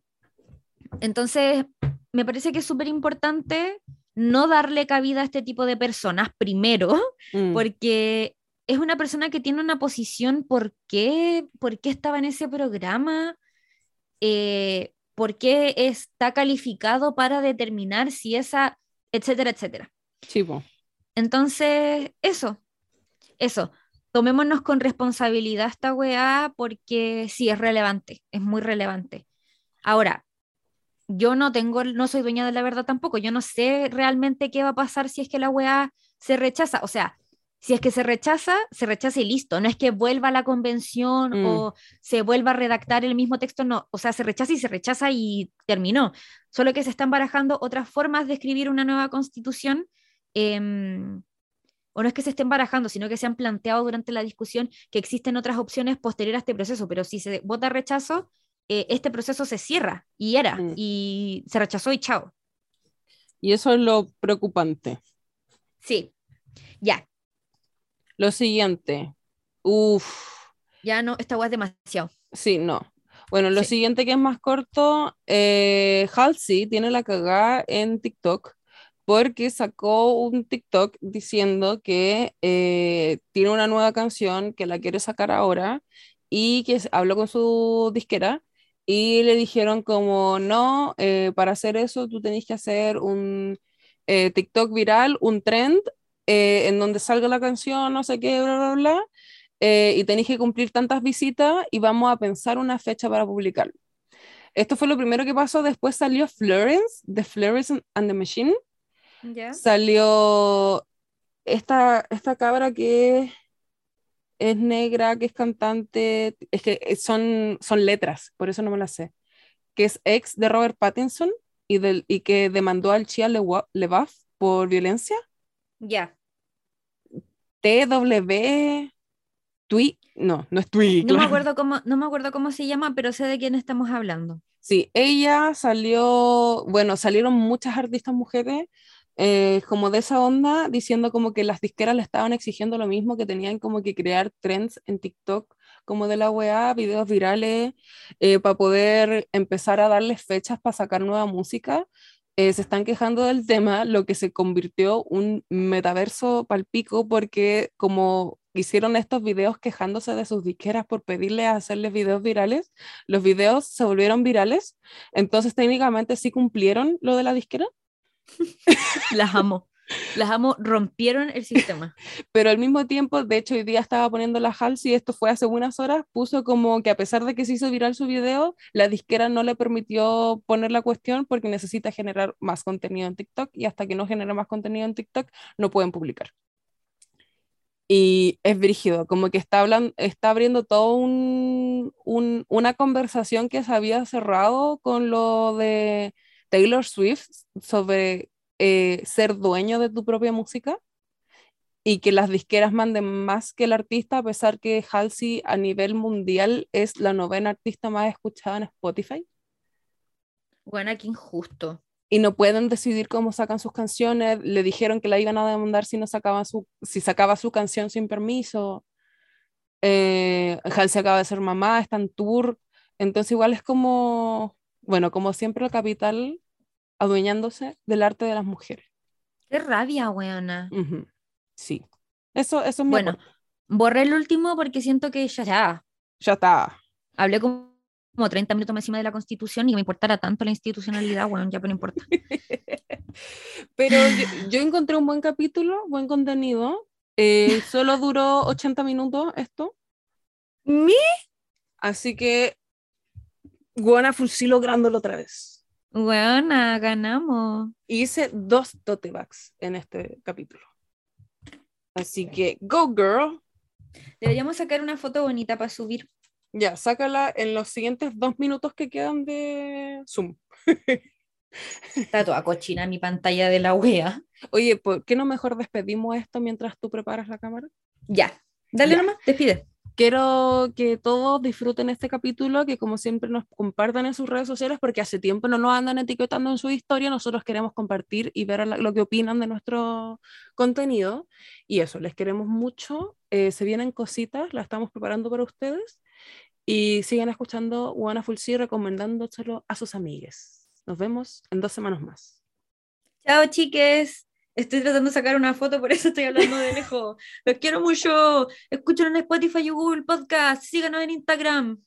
entonces, me parece que es súper importante no darle cabida a este tipo de personas primero, mm. porque es una persona que tiene una posición, ¿por qué, ¿Por qué estaba en ese programa? Eh, ¿Por qué está calificado para determinar si esa, etcétera, etcétera? Sí, Entonces, eso, eso. Tomémonos con responsabilidad esta weá porque sí, es relevante, es muy relevante. Ahora, yo no tengo, no soy dueña de la verdad tampoco, yo no sé realmente qué va a pasar si es que la weá se rechaza. O sea, si es que se rechaza, se rechaza y listo. No es que vuelva a la convención mm. o se vuelva a redactar el mismo texto, no. O sea, se rechaza y se rechaza y terminó. Solo que se están barajando otras formas de escribir una nueva constitución. Em, o no es que se estén barajando, sino que se han planteado durante la discusión que existen otras opciones posteriores a este proceso. Pero si se vota rechazo, eh, este proceso se cierra y era. Mm. Y se rechazó y chao. Y eso es lo preocupante. Sí. Ya, lo siguiente. Uf. Ya no, esta weá es demasiado. Sí, no. Bueno, lo siguiente que es más corto, eh, Halsey tiene la cagada en TikTok porque sacó un TikTok diciendo que eh, tiene una nueva canción que la quiere sacar ahora y que habló con su disquera y le dijeron como, no, eh, para hacer eso tú tenés que hacer un eh, TikTok viral, un trend eh, en donde salga la canción, no sé qué, bla, bla, bla, eh, y tenéis que cumplir tantas visitas y vamos a pensar una fecha para publicarlo. Esto fue lo primero que pasó, después salió Florence, de Florence and the Machine. Salió esta, esta cabra que es negra, que es cantante, es que son, son letras, por eso no me la sé, que es ex de Robert Pattinson y, del, y que demandó al Chia LeBaf por violencia. Ya. TW. Twi, no, no es Twi. No me, acuerdo cómo, no me acuerdo cómo se llama, pero sé de quién estamos hablando. Sí, ella salió, bueno, salieron muchas artistas mujeres eh, como de esa onda, diciendo como que las disqueras le estaban exigiendo lo mismo, que tenían como que crear trends en TikTok como de la weá, videos virales, eh, para poder empezar a darles fechas para sacar nueva música. Eh, se están quejando del tema, lo que se convirtió un metaverso palpico porque como hicieron estos videos quejándose de sus disqueras por pedirle a hacerles videos virales, los videos se volvieron virales, entonces técnicamente sí cumplieron lo de la disquera. Las amo. Las amo, rompieron el sistema. Pero al mismo tiempo, de hecho, hoy día estaba poniendo la Halsey, esto fue hace unas horas, puso como que a pesar de que se hizo viral su video, la disquera no le permitió poner la cuestión porque necesita generar más contenido en TikTok y hasta que no genere más contenido en TikTok no pueden publicar. Y es brígido, como que está, hablando, está abriendo todo un, una conversación que se había cerrado con lo de Taylor Swift sobre eh, ser dueño de tu propia música y que las disqueras manden más que el artista, a pesar que Halsey a nivel mundial es la novena artista más escuchada en Spotify. Bueno, qué injusto y no pueden decidir cómo sacan sus canciones. Le dijeron que la iban a demandar si no sacaba su, si sacaba su canción sin permiso. Eh, Halsey acaba de ser mamá, está en tour. Entonces igual es como, bueno, como siempre el capital adueñándose del arte de las mujeres. Qué rabia, weona. Sí. Eso, eso es Bueno, borré el último porque siento que ya ya. Ya está. Hablé con como 30 minutos más encima de la constitución y me importara tanto la institucionalidad, bueno, ya pero no importa. pero yo, encontré un buen capítulo, buen contenido. Eh, solo duró 80 minutos esto. ¿Mi? Así que, buena sí lográndolo otra vez. Buena, ganamos. Hice dos tote bags en este capítulo. Así que, go girl. Deberíamos sacar una foto bonita para subir. Ya, sácala en los siguientes dos minutos que quedan de Zoom. Está toda cochina mi pantalla de la wea. Oye, ¿por qué no mejor despedimos esto mientras tú preparas la cámara? Ya, dale nomás, despide. Quiero que todos disfruten este capítulo, que como siempre nos compartan en sus redes sociales, porque hace tiempo no nos andan etiquetando en su historia, nosotros queremos compartir y ver lo que opinan de nuestro contenido. Y eso, les queremos mucho. Eh, se vienen cositas, las estamos preparando para ustedes. Y sigan escuchando Full C recomendándoselo a sus amigues. Nos vemos en dos semanas más. Chao, chiques. Estoy tratando de sacar una foto, por eso estoy hablando de lejos. Los quiero mucho. Escúchenlo en Spotify y Google Podcast. Síganos en Instagram.